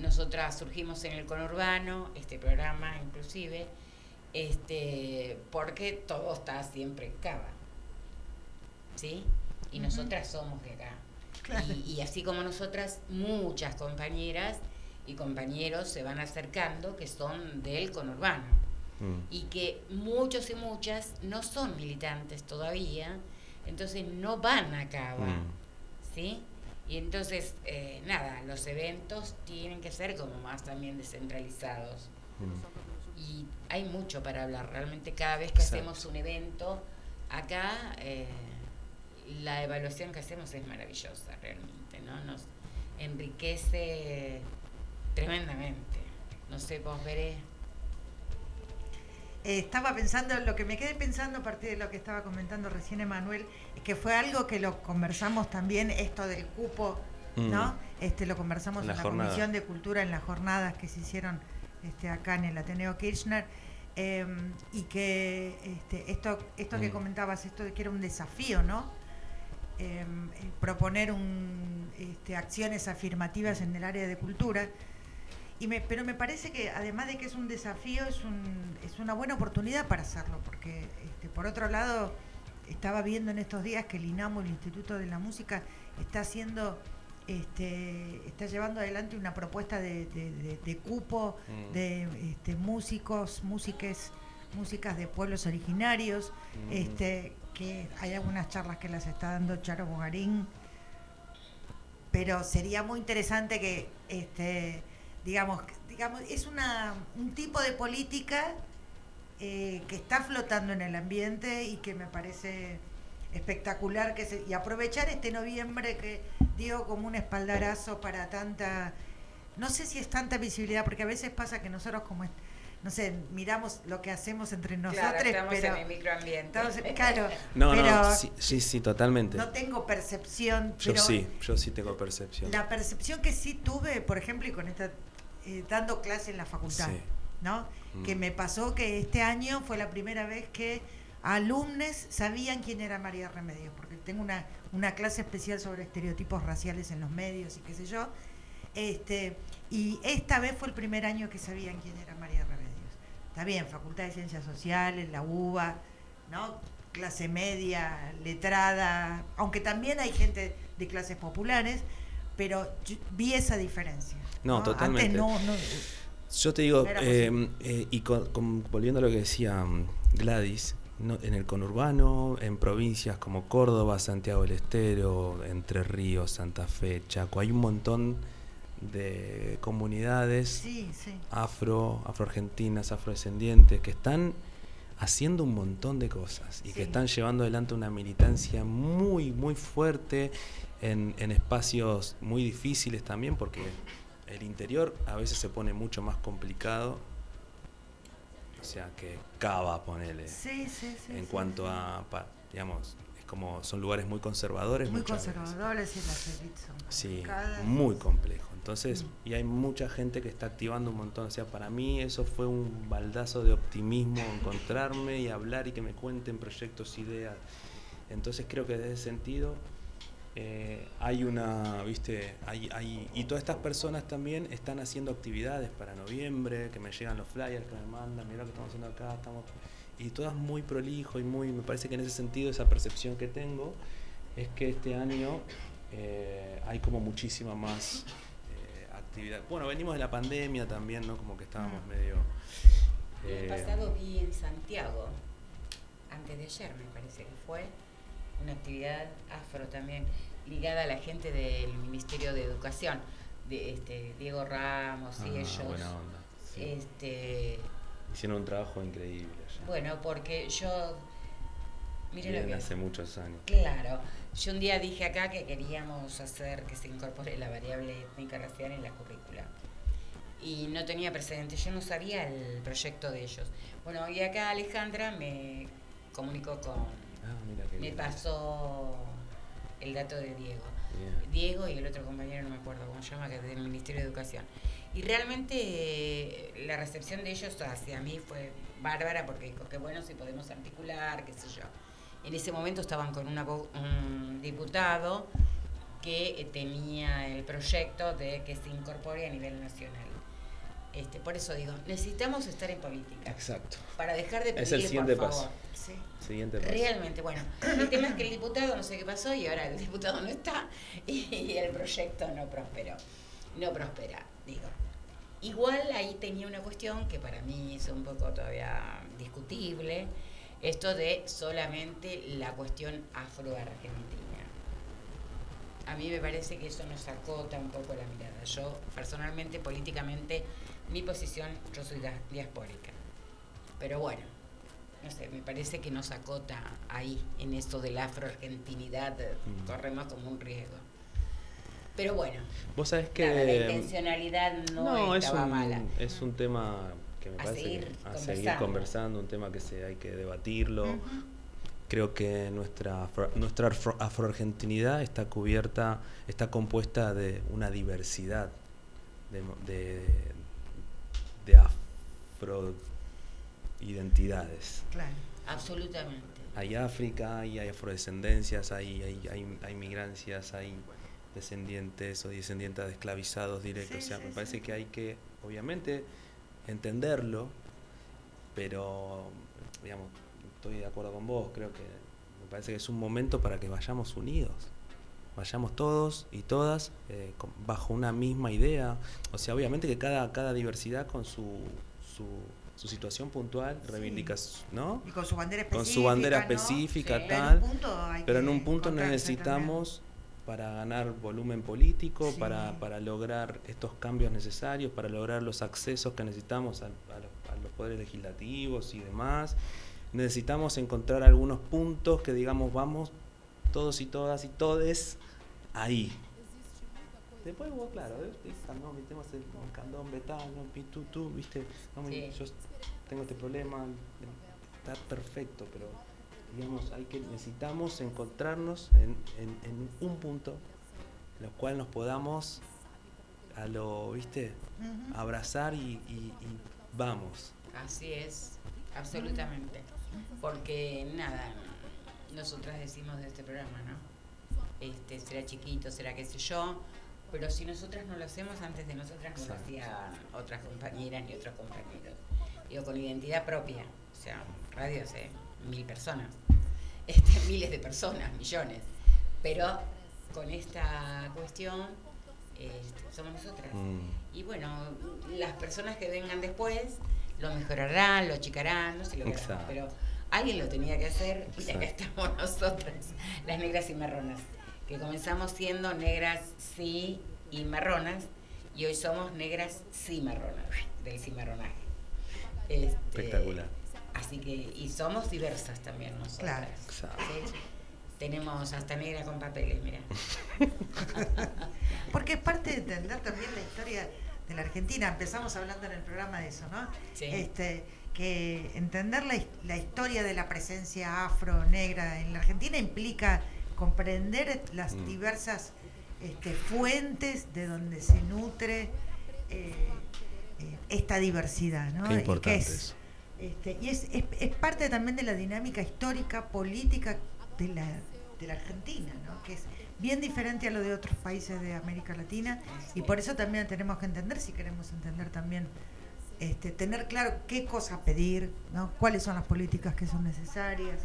nosotras surgimos en el conurbano, este programa inclusive, este, porque todo está siempre en Cava. ¿Sí? Y nosotras somos de acá. Claro. Y, y así como nosotras, muchas compañeras y compañeros se van acercando que son del conurbano Mm. y que muchos y muchas no son militantes todavía, entonces no van a Cava, Mm. ¿sí? Y entonces, eh, nada, los eventos tienen que ser como más también descentralizados. Mm. Y hay mucho para hablar, realmente cada vez que Exacto. hacemos un evento, acá eh, la evaluación que hacemos es maravillosa realmente, ¿no? Nos enriquece tremendamente. No sé, vos veré. Eh, estaba pensando, lo que me quedé pensando a partir de lo que estaba comentando recién Emanuel, es que fue algo que lo conversamos también, esto del cupo, ¿no? Mm. Este lo conversamos En en la jornada. Comisión de Cultura en las jornadas que se hicieron este, acá en el Ateneo Kirchner. eh, y que este, esto, esto que Mm. comentabas, esto de que era un desafío, ¿no? Eh, proponer un, este, acciones afirmativas en el área de cultura. Y me, pero me parece que además de que es un desafío, es, un, es una buena oportunidad para hacerlo, porque este, por otro lado, estaba viendo en estos días que el INAMO, el Instituto de la Música, está haciendo, este, está llevando adelante una propuesta de, de- de- de cupo Mm. de este, músicos, músiques, músicas de pueblos originarios, Mm. este, que hay algunas charlas que las está dando Charo Bogarín, pero sería muy interesante que este digamos digamos es una un tipo de política eh, que está flotando en el ambiente y que me parece espectacular que se, y aprovechar este noviembre que dio como un espaldarazo para tanta no sé si es tanta visibilidad porque a veces pasa que nosotros como no sé miramos lo que hacemos entre nosotros estamos pero en el microambiente. claro No, pero no, sí, sí, sí, totalmente. no tengo percepción yo pero sí, yo sí tengo percepción. la percepción que sí tuve, por ejemplo, y con esta eh, dando clase en la facultad, Sí. ¿no? Mm. Que me pasó que este año fue la primera vez que alumnos sabían quién era María Remedios, porque tengo una, una clase especial sobre estereotipos raciales en los medios y qué sé yo. Este, y esta vez fue el primer año que sabían quién era María Remedios. Está bien, Facultad de Ciencias Sociales, la UBA, ¿no? Clase media, letrada, aunque también hay gente de clases populares, pero vi esa diferencia. No, totalmente. Antes no, no- Yo te digo, era eh, eh, y con- con- volviendo a lo que decía mm, Gladys, no- en el conurbano, en provincias como Córdoba, Santiago del Estero, Entre Ríos, Santa Fe, Chaco, hay un montón de comunidades Sí, sí. afro, afroargentinas, afrodescendientes, que están haciendo un montón de cosas y Sí. que están llevando adelante una militancia muy, muy fuerte en, en espacios muy difíciles también, porque el interior a veces se pone mucho más complicado, o sea, que Cava, ponele, Sí, sí, sí. en sí, cuanto sí. a, digamos, es como, son lugares muy conservadores. Muy muchas veces. conservadores y las son Sí, muy complejo. Entonces, Mm. y hay mucha gente que está activando un montón. O sea, para mí eso fue un baldazo de optimismo, encontrarme y hablar y que me cuenten proyectos, ideas. Entonces creo que desde ese sentido eh, hay una, viste, hay, hay, y todas estas personas también están haciendo actividades para noviembre, que me llegan los flyers que me mandan, mira lo que estamos haciendo acá, estamos y todas muy prolijo y muy, me parece que en ese sentido esa percepción que tengo es que este año eh, hay como muchísima más eh, actividad. Bueno, venimos de la pandemia también, ¿no? Como que estábamos medio... El pasado vi en Santiago, antes de ayer me parece que fue, una actividad afro también, ligada a la gente del Ministerio de Educación, de este Diego Ramos y ah, ellos. buena onda. sí. Este, Hicieron un trabajo increíble allá. bueno, porque yo, miren lo que hace muchos años. Claro, yo un día dije acá que queríamos hacer que se incorpore la variable étnica racial en la currícula. Y no tenía precedente, yo no sabía el proyecto de ellos. Bueno, y acá Alejandra me comunicó con, Ah, mira me bien. pasó el dato de Diego. Diego y el otro compañero, no me acuerdo cómo se llama, que es del Ministerio de Educación. Y realmente eh, la recepción de ellos hacia mí fue bárbara porque dijo que bueno si podemos articular, qué sé yo. En ese momento estaban con una, un diputado que eh, tenía el proyecto de que se incorpore a nivel nacional. Este, por eso digo, necesitamos estar en política Exacto. para dejar de pedir Es el siguiente por paso. favor. Sí. Siguiente paso. Realmente, bueno, el tema es que el diputado no sé qué pasó y ahora el diputado no está y el proyecto no prosperó. No prospera, digo. Igual ahí tenía una cuestión que para mí es un poco todavía discutible, esto de solamente la cuestión afroargentina. A mí me parece que eso nos acota un poco la mirada. Yo personalmente, políticamente, mi posición, yo soy dia- diaspórica. Pero bueno, no sé, me parece que nos acota ahí, en esto de la afroargentinidad, eh, Mm. corremos como un riesgo. Pero bueno, Vos sabés que... nada, la intencionalidad no, es estaba un, mala. es un tema que me A parece seguir que a seguir conversando, un tema que se hay que debatirlo. Creo que nuestra afro- nuestra afro- afroargentinidad está cubierta, está compuesta de una diversidad de, de afro identidades. Claro. Absolutamente. Hay África, y hay afrodescendencias, hay, hay, hay, hay migrancias, hay descendientes o descendientes de esclavizados directos. Sí, o sea, sí, me parece sí. que hay que, obviamente, entenderlo, pero, digamos, estoy de acuerdo con vos, creo que me parece que es un momento para que vayamos unidos. Vayamos todos y todas eh, con- bajo una misma idea. O sea, obviamente que cada, cada diversidad con su, su, su situación puntual Sí. reivindica, ¿no? Y con su bandera específica. con su bandera ¿no? específica, Sí. Tal. Pero en un punto necesitamos, para ganar volumen político, Sí. para, para lograr estos cambios necesarios, para lograr los accesos que necesitamos a, a los, a los poderes legislativos y demás, necesitamos encontrar algunos puntos que digamos, vamos todos y todas y todes ahí. Después vos, claro, ¿eh? No, metemos el no, candombe, tal, no, tú, tú, viste, no, me- Sí. yo tengo este problema, está perfecto, pero digamos, hay que necesitamos encontrarnos en, en- en un punto en el cual nos podamos a lo, viste, abrazar y, y- y vamos. Así es, absolutamente. Porque nada, nosotras decimos de este programa, ¿no? Este, será chiquito, será qué sé yo, Pero si nosotras no lo hacemos, antes de nosotras no lo hacían otras compañeras ni otros compañeros. Digo, con identidad propia. O sea, radio hace mil personas. Este, miles de personas, millones. Pero con esta cuestión este, somos nosotras. Mm. Y bueno, las personas que vengan después lo mejorarán, lo achicarán, no sé lo que harán, pero alguien lo tenía que hacer y acá estamos nosotras, las negras y marronas, que comenzamos siendo negras sí y marronas y hoy somos negras sí marronas, del cimarronaje. Este, Espectacular. Así que, y somos diversas también nosotras. Claro. ¿sí? Tenemos hasta negra con papeles, mira. Porque es parte de entender también la historia de la Argentina. Empezamos hablando en el programa de eso, ¿no? Sí. Este, que entender la, la historia de la presencia afro, negra en la Argentina implica comprender las Mm. diversas este, fuentes de donde se nutre eh, eh, esta diversidad, ¿no? Qué Y que importante es, eso. este, y es, es, es parte también de la dinámica histórica, política de la, de la Argentina, ¿no? que es bien diferente a lo de otros países de América Latina y por eso también tenemos que entender, si queremos entender también, este, tener claro qué cosa pedir, ¿no? cuáles son las políticas que son necesarias,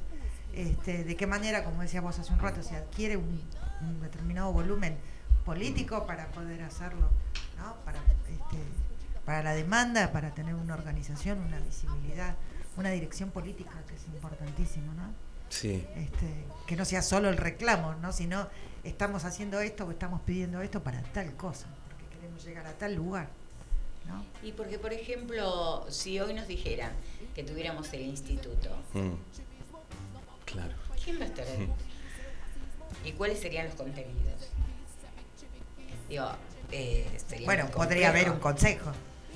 este, de qué manera, como decía vos hace un rato, se adquiere un, un determinado volumen político para poder hacerlo, ¿no? para, este, para la demanda, para tener una organización, una visibilidad, una dirección política que es importantísimo, ¿no? Sí. Este, que no sea solo el reclamo, ¿no? sino estamos haciendo esto o estamos pidiendo esto para tal cosa, porque queremos llegar a tal lugar. ¿no? Y porque, por ejemplo, si hoy nos dijeran que tuviéramos el instituto, Mm. Claro. ¿quién va a estar ahí? ¿Y cuáles serían los contenidos? Digo, eh, sería Bueno, podría haber un consejo.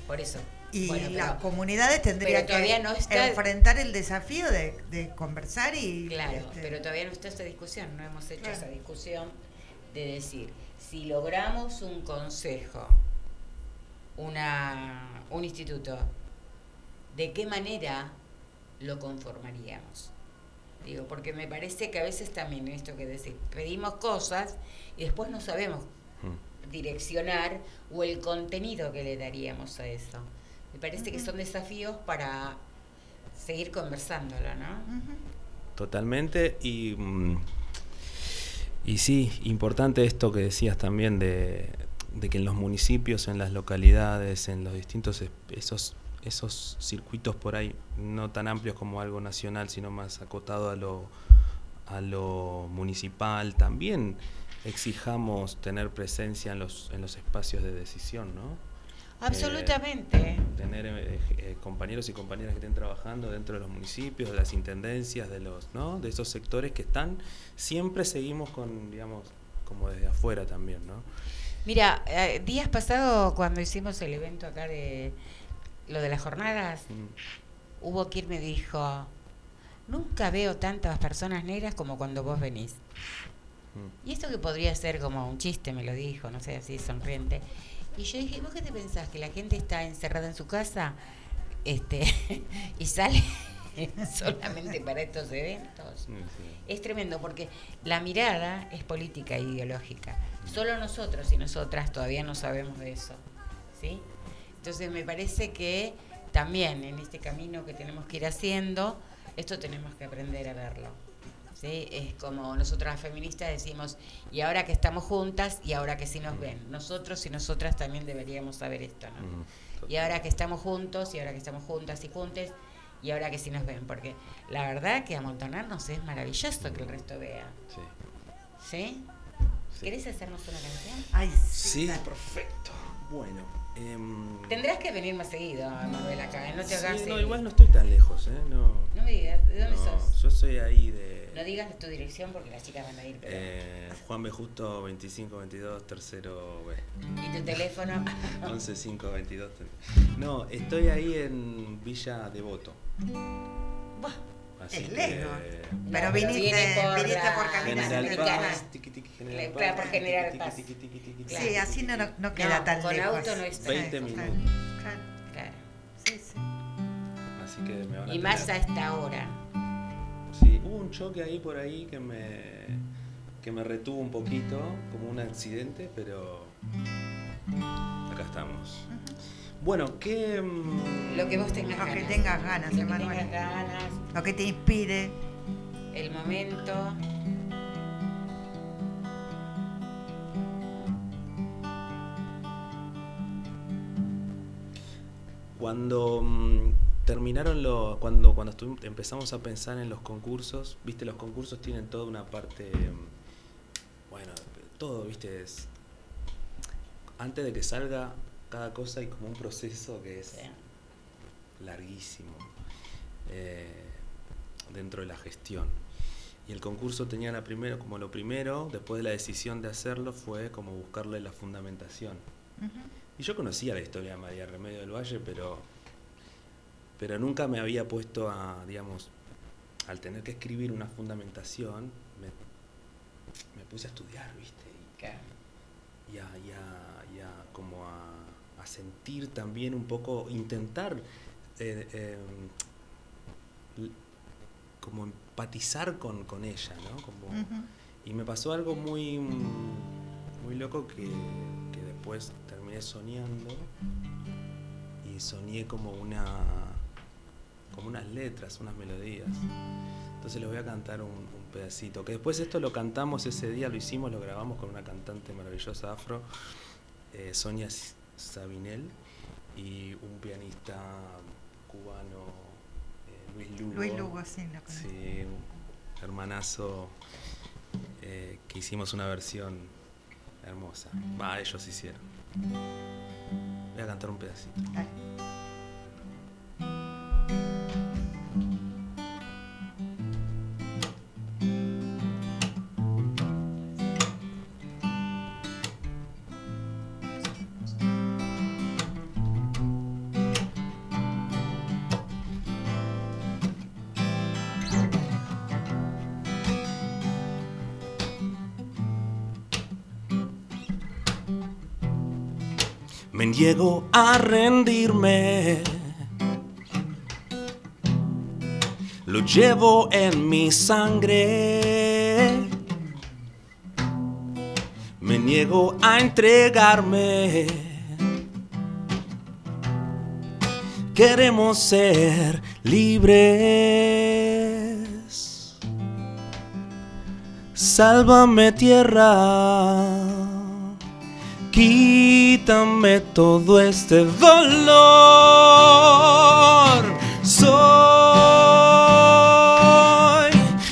Por eso. Y Bueno, pero- las comunidades tendrían que no está- enfrentar el desafío de, de conversar y... Claro, este, pero todavía no está esa discusión, no hemos hecho Claro. esa discusión de decir, si logramos un consejo, una, un instituto, ¿de qué manera lo conformaríamos? Digo, porque me parece que a veces también esto que decir, pedimos cosas y después no sabemos Mm. direccionar o el contenido que le daríamos a eso. Parece que son desafíos para seguir conversándolo, ¿no? Totalmente. Y, mm, y sí, importante esto que decías también de, de que en los municipios, en las localidades, en los distintos es- esos, esos circuitos por ahí, no tan amplios como algo nacional, sino más acotado a lo, a lo municipal, también exijamos tener presencia en los, en los espacios de decisión, ¿no? Absolutamente. tener eh, eh, compañeros y compañeras que estén trabajando dentro de los municipios, de las intendencias, de los, ¿no? De esos sectores que están, siempre seguimos con, digamos, como desde afuera también, ¿no? Mira, eh, días pasados cuando hicimos el evento acá de lo de las jornadas, Mm, hubo quien me dijo, nunca veo tantas personas negras como cuando vos venís. mm. Y esto que podría ser como un chiste, me lo dijo, no sé, así sonriente. Y yo dije, ¿vos qué te pensás? ¿Que la gente está encerrada en su casa este, y sale solamente para estos eventos? Sí. Es tremendo porque la mirada es política e ideológica. Solo nosotros y nosotras todavía no sabemos de eso. ¿sí? Entonces me parece que también en este camino que tenemos que ir haciendo, esto tenemos que aprender a verlo. ¿Sí? Es como nosotras las feministas decimos, y ahora que estamos juntas y ahora que sí nos ven. Nosotros y nosotras también deberíamos saber esto. ¿no? Mm, Y ahora que estamos juntos, y ahora que estamos juntas y juntes, y ahora que sí nos ven, porque la verdad que amontonarnos es maravilloso que el resto vea. sí. ¿Sí? Sí. ¿Querés hacernos una canción? Ay, Sí, dale. perfecto. Bueno. Em, Tendrás que venir más seguido, Manuel, acá, ¿eh? no te sí, hagas... no, el- igual no estoy tan lejos, ¿eh? No, No me digas, ¿de dónde no, sos? yo soy ahí de... No digas tu dirección porque las chicas van a ir, pero... eh, Juan B. Justo 2522, tercero B. ¿Y tu teléfono? 11522. No, estoy ahí en Villa Devoto. Buah, Así Es que- lejos. No, Pero viniste, por viniste la- por caminar General. Paz, tiqui, tiqui, General Claro, Paz, por tiqui, General Paz. tiqui, Claro. Sí, así no, no, queda No, tan con lejos. auto no está. 20 claro, minutos. claro. claro. Sí, sí. Así que me van a Y más a esta hora. Sí, hubo un choque ahí por ahí que me que me retuvo un poquito, como un accidente, pero estamos. Bueno, ¿qué. mm, Lo que vos tengas Lo que ganas. tengas ganas, Lo que Emanuel. tengas ganas, Lo que te inspire. el momento. Cuando mm, terminaron los. Cuando, cuando empezamos a pensar en los concursos, viste, los concursos tienen toda una parte. mm, Bueno, todo, viste, es. Antes de que salga cada cosa hay como un proceso que es Sí. larguísimo eh, dentro de la gestión. Y el concurso tenía la primero, como lo primero, después de la decisión de hacerlo, fue como buscarle la fundamentación. Y yo conocía la historia de María Remedio del Valle, pero, pero nunca me había puesto a, digamos, al tener que escribir una fundamentación, me, me puse a estudiar, ¿viste? Y, y a, y a sentir también un poco, intentar eh, eh, l- como empatizar con, con ella, ¿no? Como, y me pasó algo muy, muy loco que, que después terminé soñando y soñé como una como unas letras, unas melodías. Entonces les voy a cantar un, un pedacito. Que después esto lo cantamos ese día, lo hicimos, lo grabamos con una cantante maravillosa afro, eh, Sonia Sabinel, y un pianista cubano, eh, Luis Lugo. Luis Lugo, sí, lo conozco. Sí, un hermanazo eh, que hicimos una versión hermosa. Va, ellos hicieron. Voy a cantar un pedacito. Dale. Niego a rendirme. Lo llevo en mi sangre. Me niego a entregarme. Queremos ser libres. Sálvame tierra. Quítame todo este dolor. Soy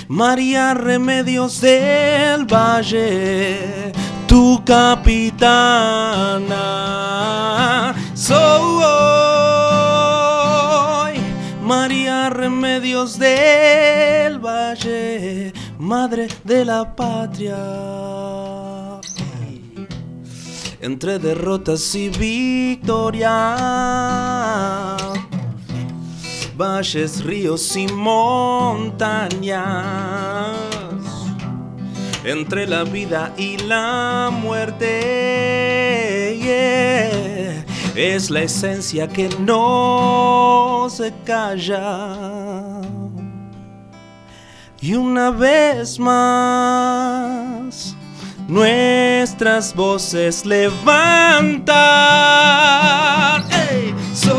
María Remedios del Valle, tu capitana. Soy María Remedios del Valle, madre de la patria entre derrotas y victoria. Valles, ríos y montañas, entre la vida y la muerte. Es la esencia que no se calla. Y una vez más, nuestras voces levantan. ¡Ey! Soy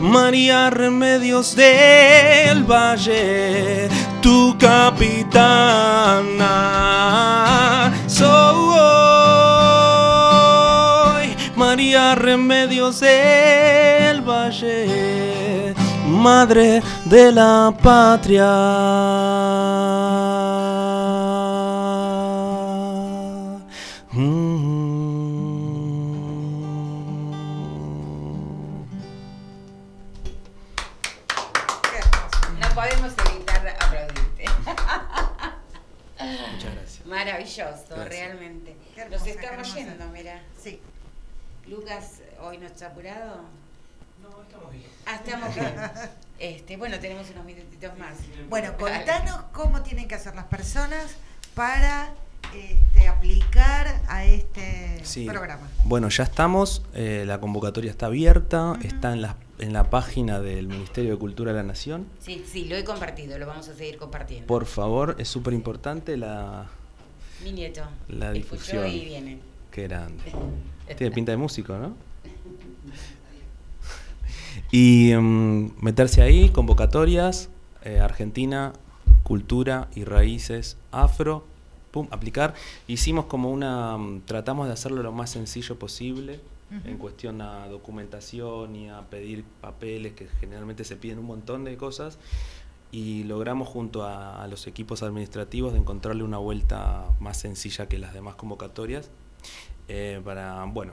María Remedios del Valle, tu capitana. Soy María Remedios del Valle, madre de la patria. Estamos bien. Este, bueno, tenemos unos minutitos más. Bueno, contanos cómo tienen que hacer las personas para este, aplicar a este Sí. programa. Bueno, ya estamos, eh, la convocatoria está abierta, está en la, en la página del Ministerio de Cultura de la Nación. Sí, sí, lo he compartido, lo vamos a seguir compartiendo. Por favor, es súper importante la, Mi nieto. La escuchó difusión. y viene. Qué grande. Tiene pinta de músico, ¿no? Y mm, meterse ahí, convocatorias, eh, Argentina, cultura y raíces afro, pum, aplicar. Hicimos como una, mm, tratamos de hacerlo lo más sencillo posible en cuestión a documentación y a pedir papeles, que generalmente se piden un montón de cosas, y logramos junto a, a los equipos administrativos de encontrarle una vuelta más sencilla que las demás convocatorias, eh, para, bueno,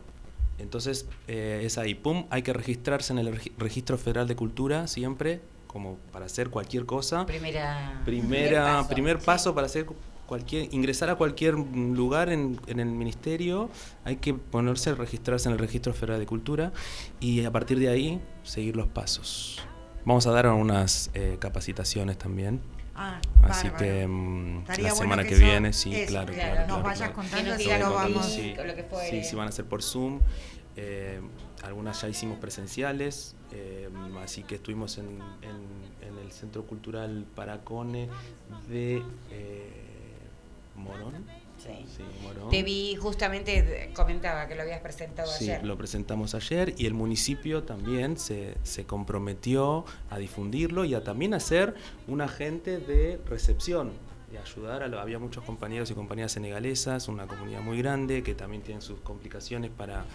entonces eh, es ahí, pum, hay que registrarse en el regi- Registro Federal de Cultura siempre, como para hacer cualquier cosa. Primera, Primera, primer paso, sí. para hacer cualquier, ingresar a cualquier lugar en, en el ministerio, hay que ponerse, registrarse en el Registro Federal de Cultura y a partir de ahí seguir los pasos. Vamos a dar unas eh, capacitaciones también. Ah, Así bárbaro. que mm, la bueno semana que viene, sí, eso, claro, claro, claro, nos claro, vayas contando, lo vamos. sí, lo que. Sí, sí, van a ser por Zoom. Eh, algunas ya hicimos presenciales, eh, así que estuvimos en, en- en el Centro Cultural Paracone de eh, Morón. Sí. Sí, Morón. Te vi justamente, de- comentaba que lo habías presentado Sí, ayer. lo presentamos ayer y el municipio también se, se comprometió a difundirlo y a también hacer un agente de recepción, de ayudar a lo- había muchos compañeros y compañeras senegalesas, una comunidad muy grande que también tienen sus complicaciones para,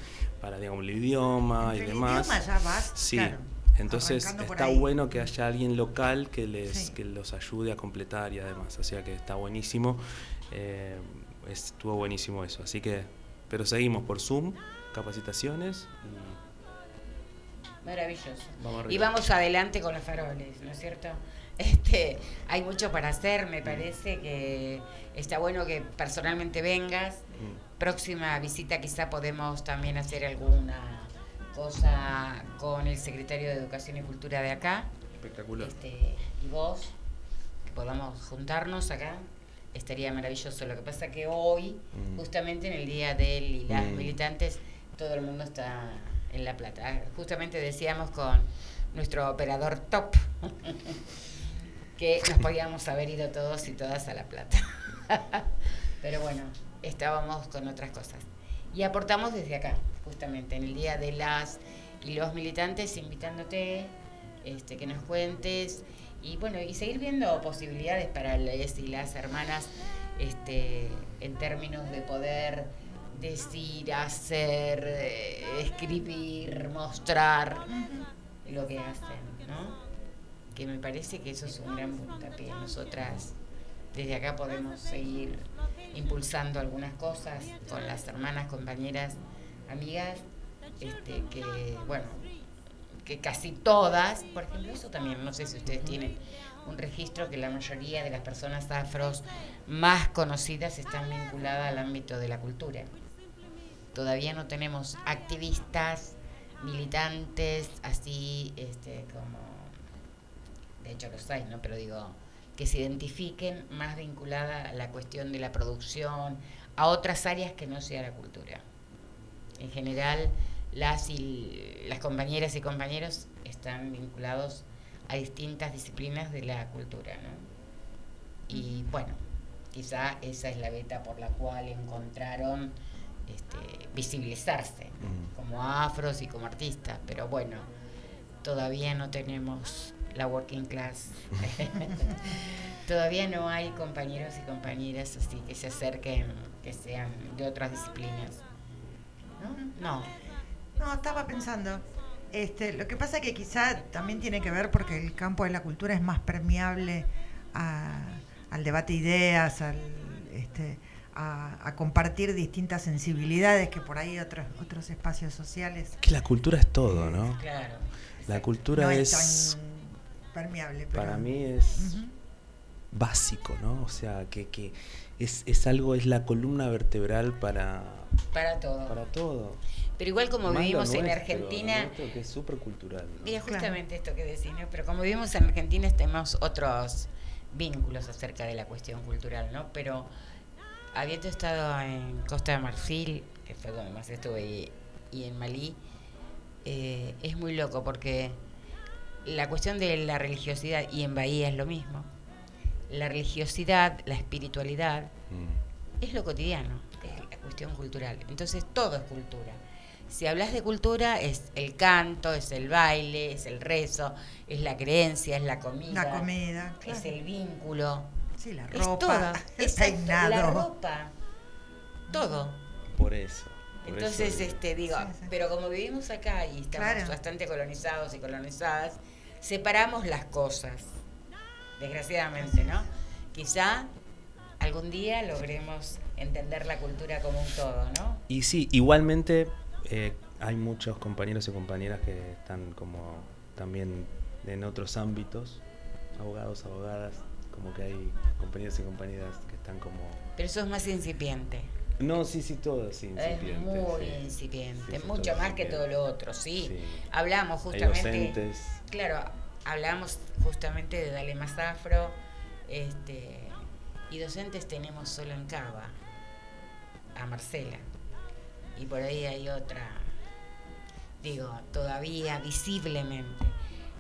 para digamos, el idioma y Entre el demás. idioma ya vas, sí. claro, Entonces está bueno que haya alguien local que les Sí. que los ayude a completar y además, o sea que está buenísimo. Eh, estuvo buenísimo eso, así que pero seguimos por Zoom, capacitaciones y Maravilloso. Vamos y vamos adelante con los faroles, ¿no es cierto? Este, hay mucho para hacer, me parece que está bueno que personalmente vengas. mm, Próxima visita quizá podemos también hacer alguna cosa con el secretario de Educación y Cultura de acá. espectacular. Este, y vos, que podamos juntarnos acá, estaría maravilloso. Lo que pasa que hoy, Mm. justamente en el día de él y las Mm. militantes, todo el mundo está en La Plata. Ah, Justamente decíamos con nuestro operador top que nos podíamos haber ido todos y todas a La Plata. Pero bueno, estábamos con otras cosas. Y aportamos desde acá, justamente, en el Día de las y los militantes, invitándote este, que nos cuentes y bueno, y seguir viendo posibilidades para les y las hermanas este, en términos de poder decir, hacer, eh, escribir, mostrar lo que hacen, ¿no? Que me parece que eso es un gran puntapié. Nosotras desde acá podemos seguir impulsando algunas cosas con las hermanas, compañeras, amigas, este, que, bueno, que casi todas, por ejemplo, eso también, no sé si ustedes tienen un registro que la mayoría de las personas afros más conocidas están vinculadas al ámbito de la cultura. Todavía no tenemos activistas, militantes, así este, como, de hecho los hay, ¿no? Pero digo, que se identifiquen más vinculada a la cuestión de la producción, a otras áreas que no sea la cultura. En general, las, y, las compañeras y compañeros están vinculados a distintas disciplinas de la cultura, ¿no? Y bueno, quizá esa es la beta por la cual encontraron este, visibilizarse Mm. como afros y como artistas, pero bueno, todavía no tenemos la working class. todavía no hay compañeros y compañeras así que se acerquen, que sean de otras disciplinas. ¿No? No. No, estaba pensando. Este, lo que pasa que quizá también tiene que ver porque el campo de la cultura es más permeable a- al debate de ideas, al, este, a, a compartir distintas sensibilidades que por ahí otros otros espacios sociales Que la cultura es todo, ¿no? Claro. La cultura no es, es, tan permeable. Pero, para mí es básico, ¿no? O sea, que, que es, es algo, es la columna vertebral para, Para todo. para todo. Pero igual como Más vivimos en nuestro, Argentina, lo nuestro que es súper cultural. ¿no? Mira, Claro. justamente esto que decís, ¿no? Pero como vivimos en Argentina tenemos otros vínculos acerca de la cuestión cultural, ¿no? Pero habiendo estado en Costa de Marfil, que fue donde más estuve, y, y en Malí, eh, es muy loco porque la cuestión de la religiosidad, y en Bahía es lo mismo, la religiosidad, la espiritualidad, Mm. es lo cotidiano, es cuestión cultural. Entonces todo es cultura. Si hablas de cultura, es el canto, es el baile, es el rezo, es la creencia, es la comida. La comida, claro. Es el vínculo. Sí, la Es ropa, todo. el. La ropa. Todo. Por eso. por Entonces, eso este, digo, Sí, sí. pero como vivimos acá y estamos Claro. bastante colonizados y colonizadas, separamos las cosas. Desgraciadamente, ¿no? Quizá algún día logremos entender la cultura como un todo, ¿no? Y sí, igualmente eh, hay muchos compañeros y compañeras que están como también en otros ámbitos, abogados, abogadas, como que hay compañeros y compañeras que están como... Pero eso es más incipiente. No, sí, sí, todo, Es incipiente. muy sí. incipiente, Sí, mucho más que todo lo otro, sí. Sí. Hablamos Hay justamente. docentes. Claro, hablamos justamente de Dale Más Afro, este, y docentes tenemos solo en Cava, a Marcela. Y por ahí hay otra, digo, todavía visiblemente.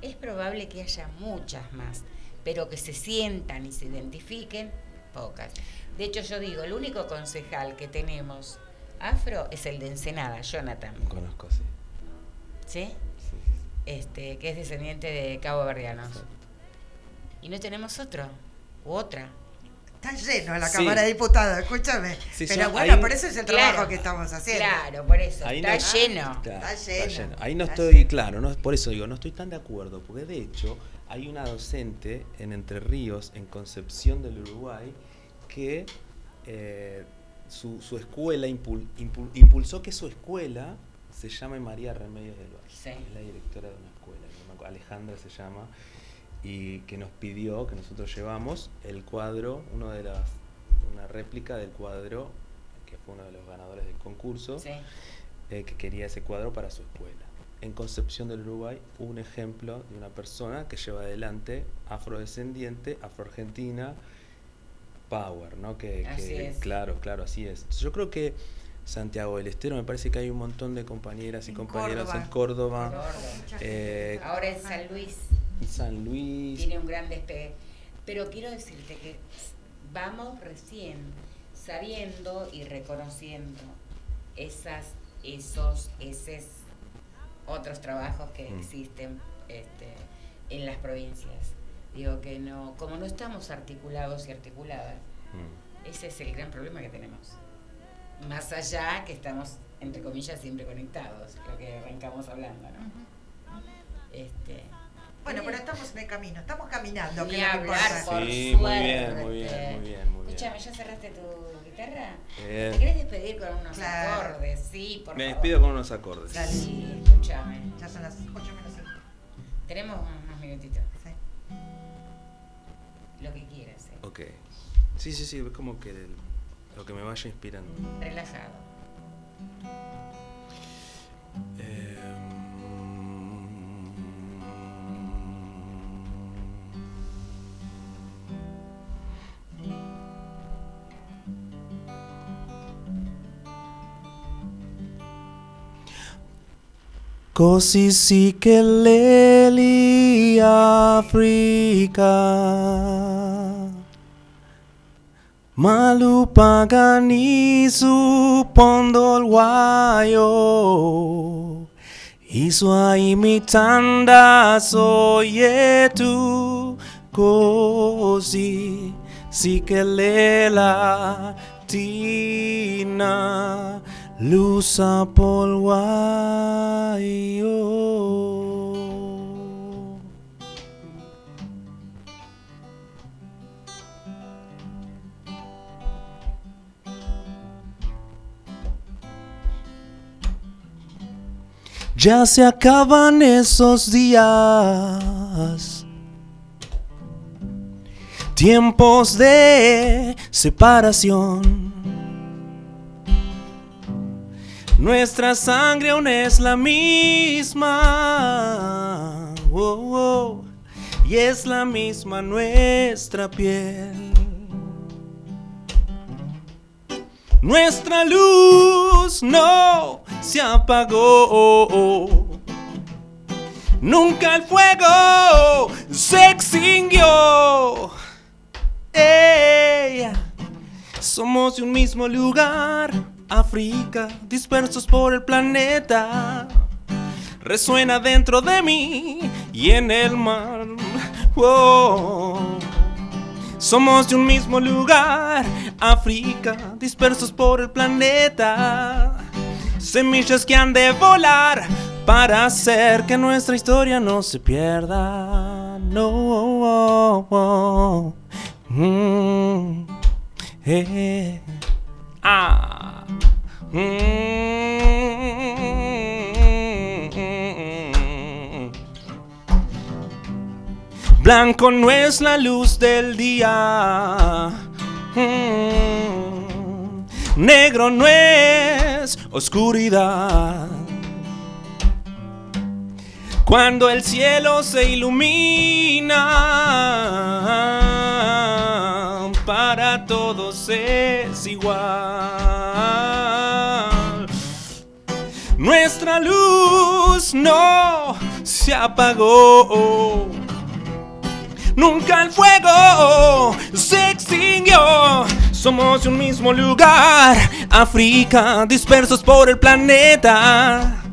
Es probable que haya muchas más, pero que se sientan y se identifiquen, pocas. De hecho, yo digo, el único concejal que tenemos afro es el de Ensenada, Jonathan. Conozco, sí. ¿Sí? sí, este, que es descendiente de Cabo Verdianos. Y no tenemos otro, u otra. Está lleno la Sí. Cámara de Diputados, escúchame. Sí, Pero bueno, ahí- por eso es el trabajo que estamos haciendo. Claro, por eso, Ahí está no- lleno. Claro, Está lleno, Ahí no está estoy, lleno. claro, no, por eso digo, no estoy tan de acuerdo, porque de hecho hay una docente en Entre Ríos, en Concepción del Uruguay, que eh, su, su escuela impul- impul- impulsó que su escuela se llame María Remedios del Valle. Sí. Es la directora de una escuela, Alejandra se llama, y que nos pidió que nosotros llevamos el cuadro, uno de las, una réplica del cuadro, que fue uno de los ganadores del concurso Sí. eh, que quería ese cuadro para su escuela. En Concepción del Uruguay, un ejemplo de una persona que lleva adelante afrodescendiente, afroargentina, power, ¿no? Que, que- Así es. Claro, claro, así es. Yo creo que Santiago del Estero, me parece que hay un montón de compañeras y En compañeros Córdoba. en Córdoba. Mucha Eh. Ahora en San Luis San Luis. tiene un gran despegue. Pero quiero decirte que vamos recién sabiendo y reconociendo esas, esos, esos otros trabajos que Mm. existen este, en las provincias. Digo que no, como no estamos articulados y articuladas, Mm. ese es el gran problema que tenemos. Más allá que estamos, entre comillas, siempre conectados, lo que arrancamos hablando, ¿no? Este, Bueno, pero estamos en el camino, estamos caminando, Ni que hablar, por Sí, muy bien, suerte. muy bien, muy bien, muy bien. Escúchame, ¿ya cerraste tu guitarra? Bien. ¿Te querés despedir con unos Claro. acordes? Sí, por Me favor. despido con unos acordes. Sí, escúchame. Ya son las 8 menos 5. Tenemos unos minutitos. Sí. Lo que quieras, ¿eh? Ok. Sí, sí, sí, es como que el- lo que me vaya inspirando. Relajado. Così Kosisikeleli Afrika. Malupaganisu pondolwayo. Iswa imitanda so yetu. Che sikelela tina. Lusa pol guaio Ya se acaban esos días. Tiempos de separación. Nuestra sangre aún es la misma. Oh, oh, y es la misma nuestra piel. Nuestra luz no se apagó. Nunca el fuego se extinguió. Somos de un mismo lugar África, dispersos por el planeta. Resuena dentro de mí y en el mar. Oh. Somos de un mismo lugar, África, dispersos por el planeta. Semillas que han de volar para hacer que nuestra historia no se pierda. No. Mm. Eh. Ah. Blanco no es la luz del día. Negro no es oscuridad. Cuando el cielo se ilumina, para todos es igual. Nuestra luz no se apagó. Nunca el fuego se extinguió. Somos un mismo lugar, África, dispersos por el planeta.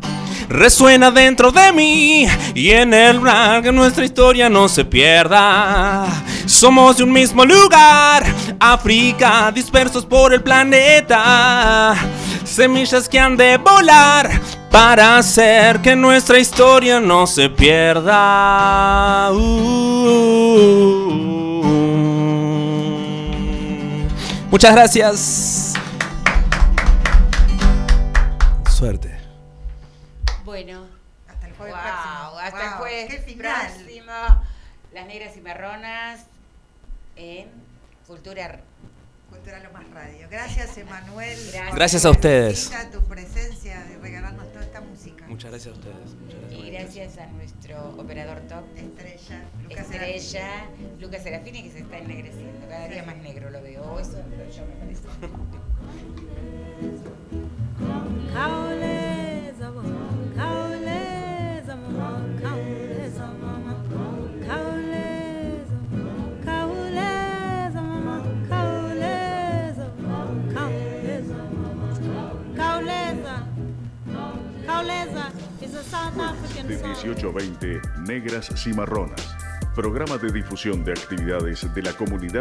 Resuena dentro de mí y en el rap que nuestra historia no se pierda. Somos de un mismo lugar, África, dispersos por el planeta. Semillas que han de volar para hacer que nuestra historia no se pierda. Uh. Muchas gracias. Cultura. Cultura Lo Más Radio. Gracias, Emanuel. Gracias. Gracias a ustedes. visita, tu presencia de regalarnos toda esta música. Muchas gracias a ustedes. Gracias. Y gracias a nuestro operador top, Estrella, Lucas Estrella, Lucas Serafini, que se está ennegreciendo. Cada día más negro lo veo. O eso yo me parece. De song. 18 a 20, Negras Cimarronas. Programa de difusión de actividades de la comunidad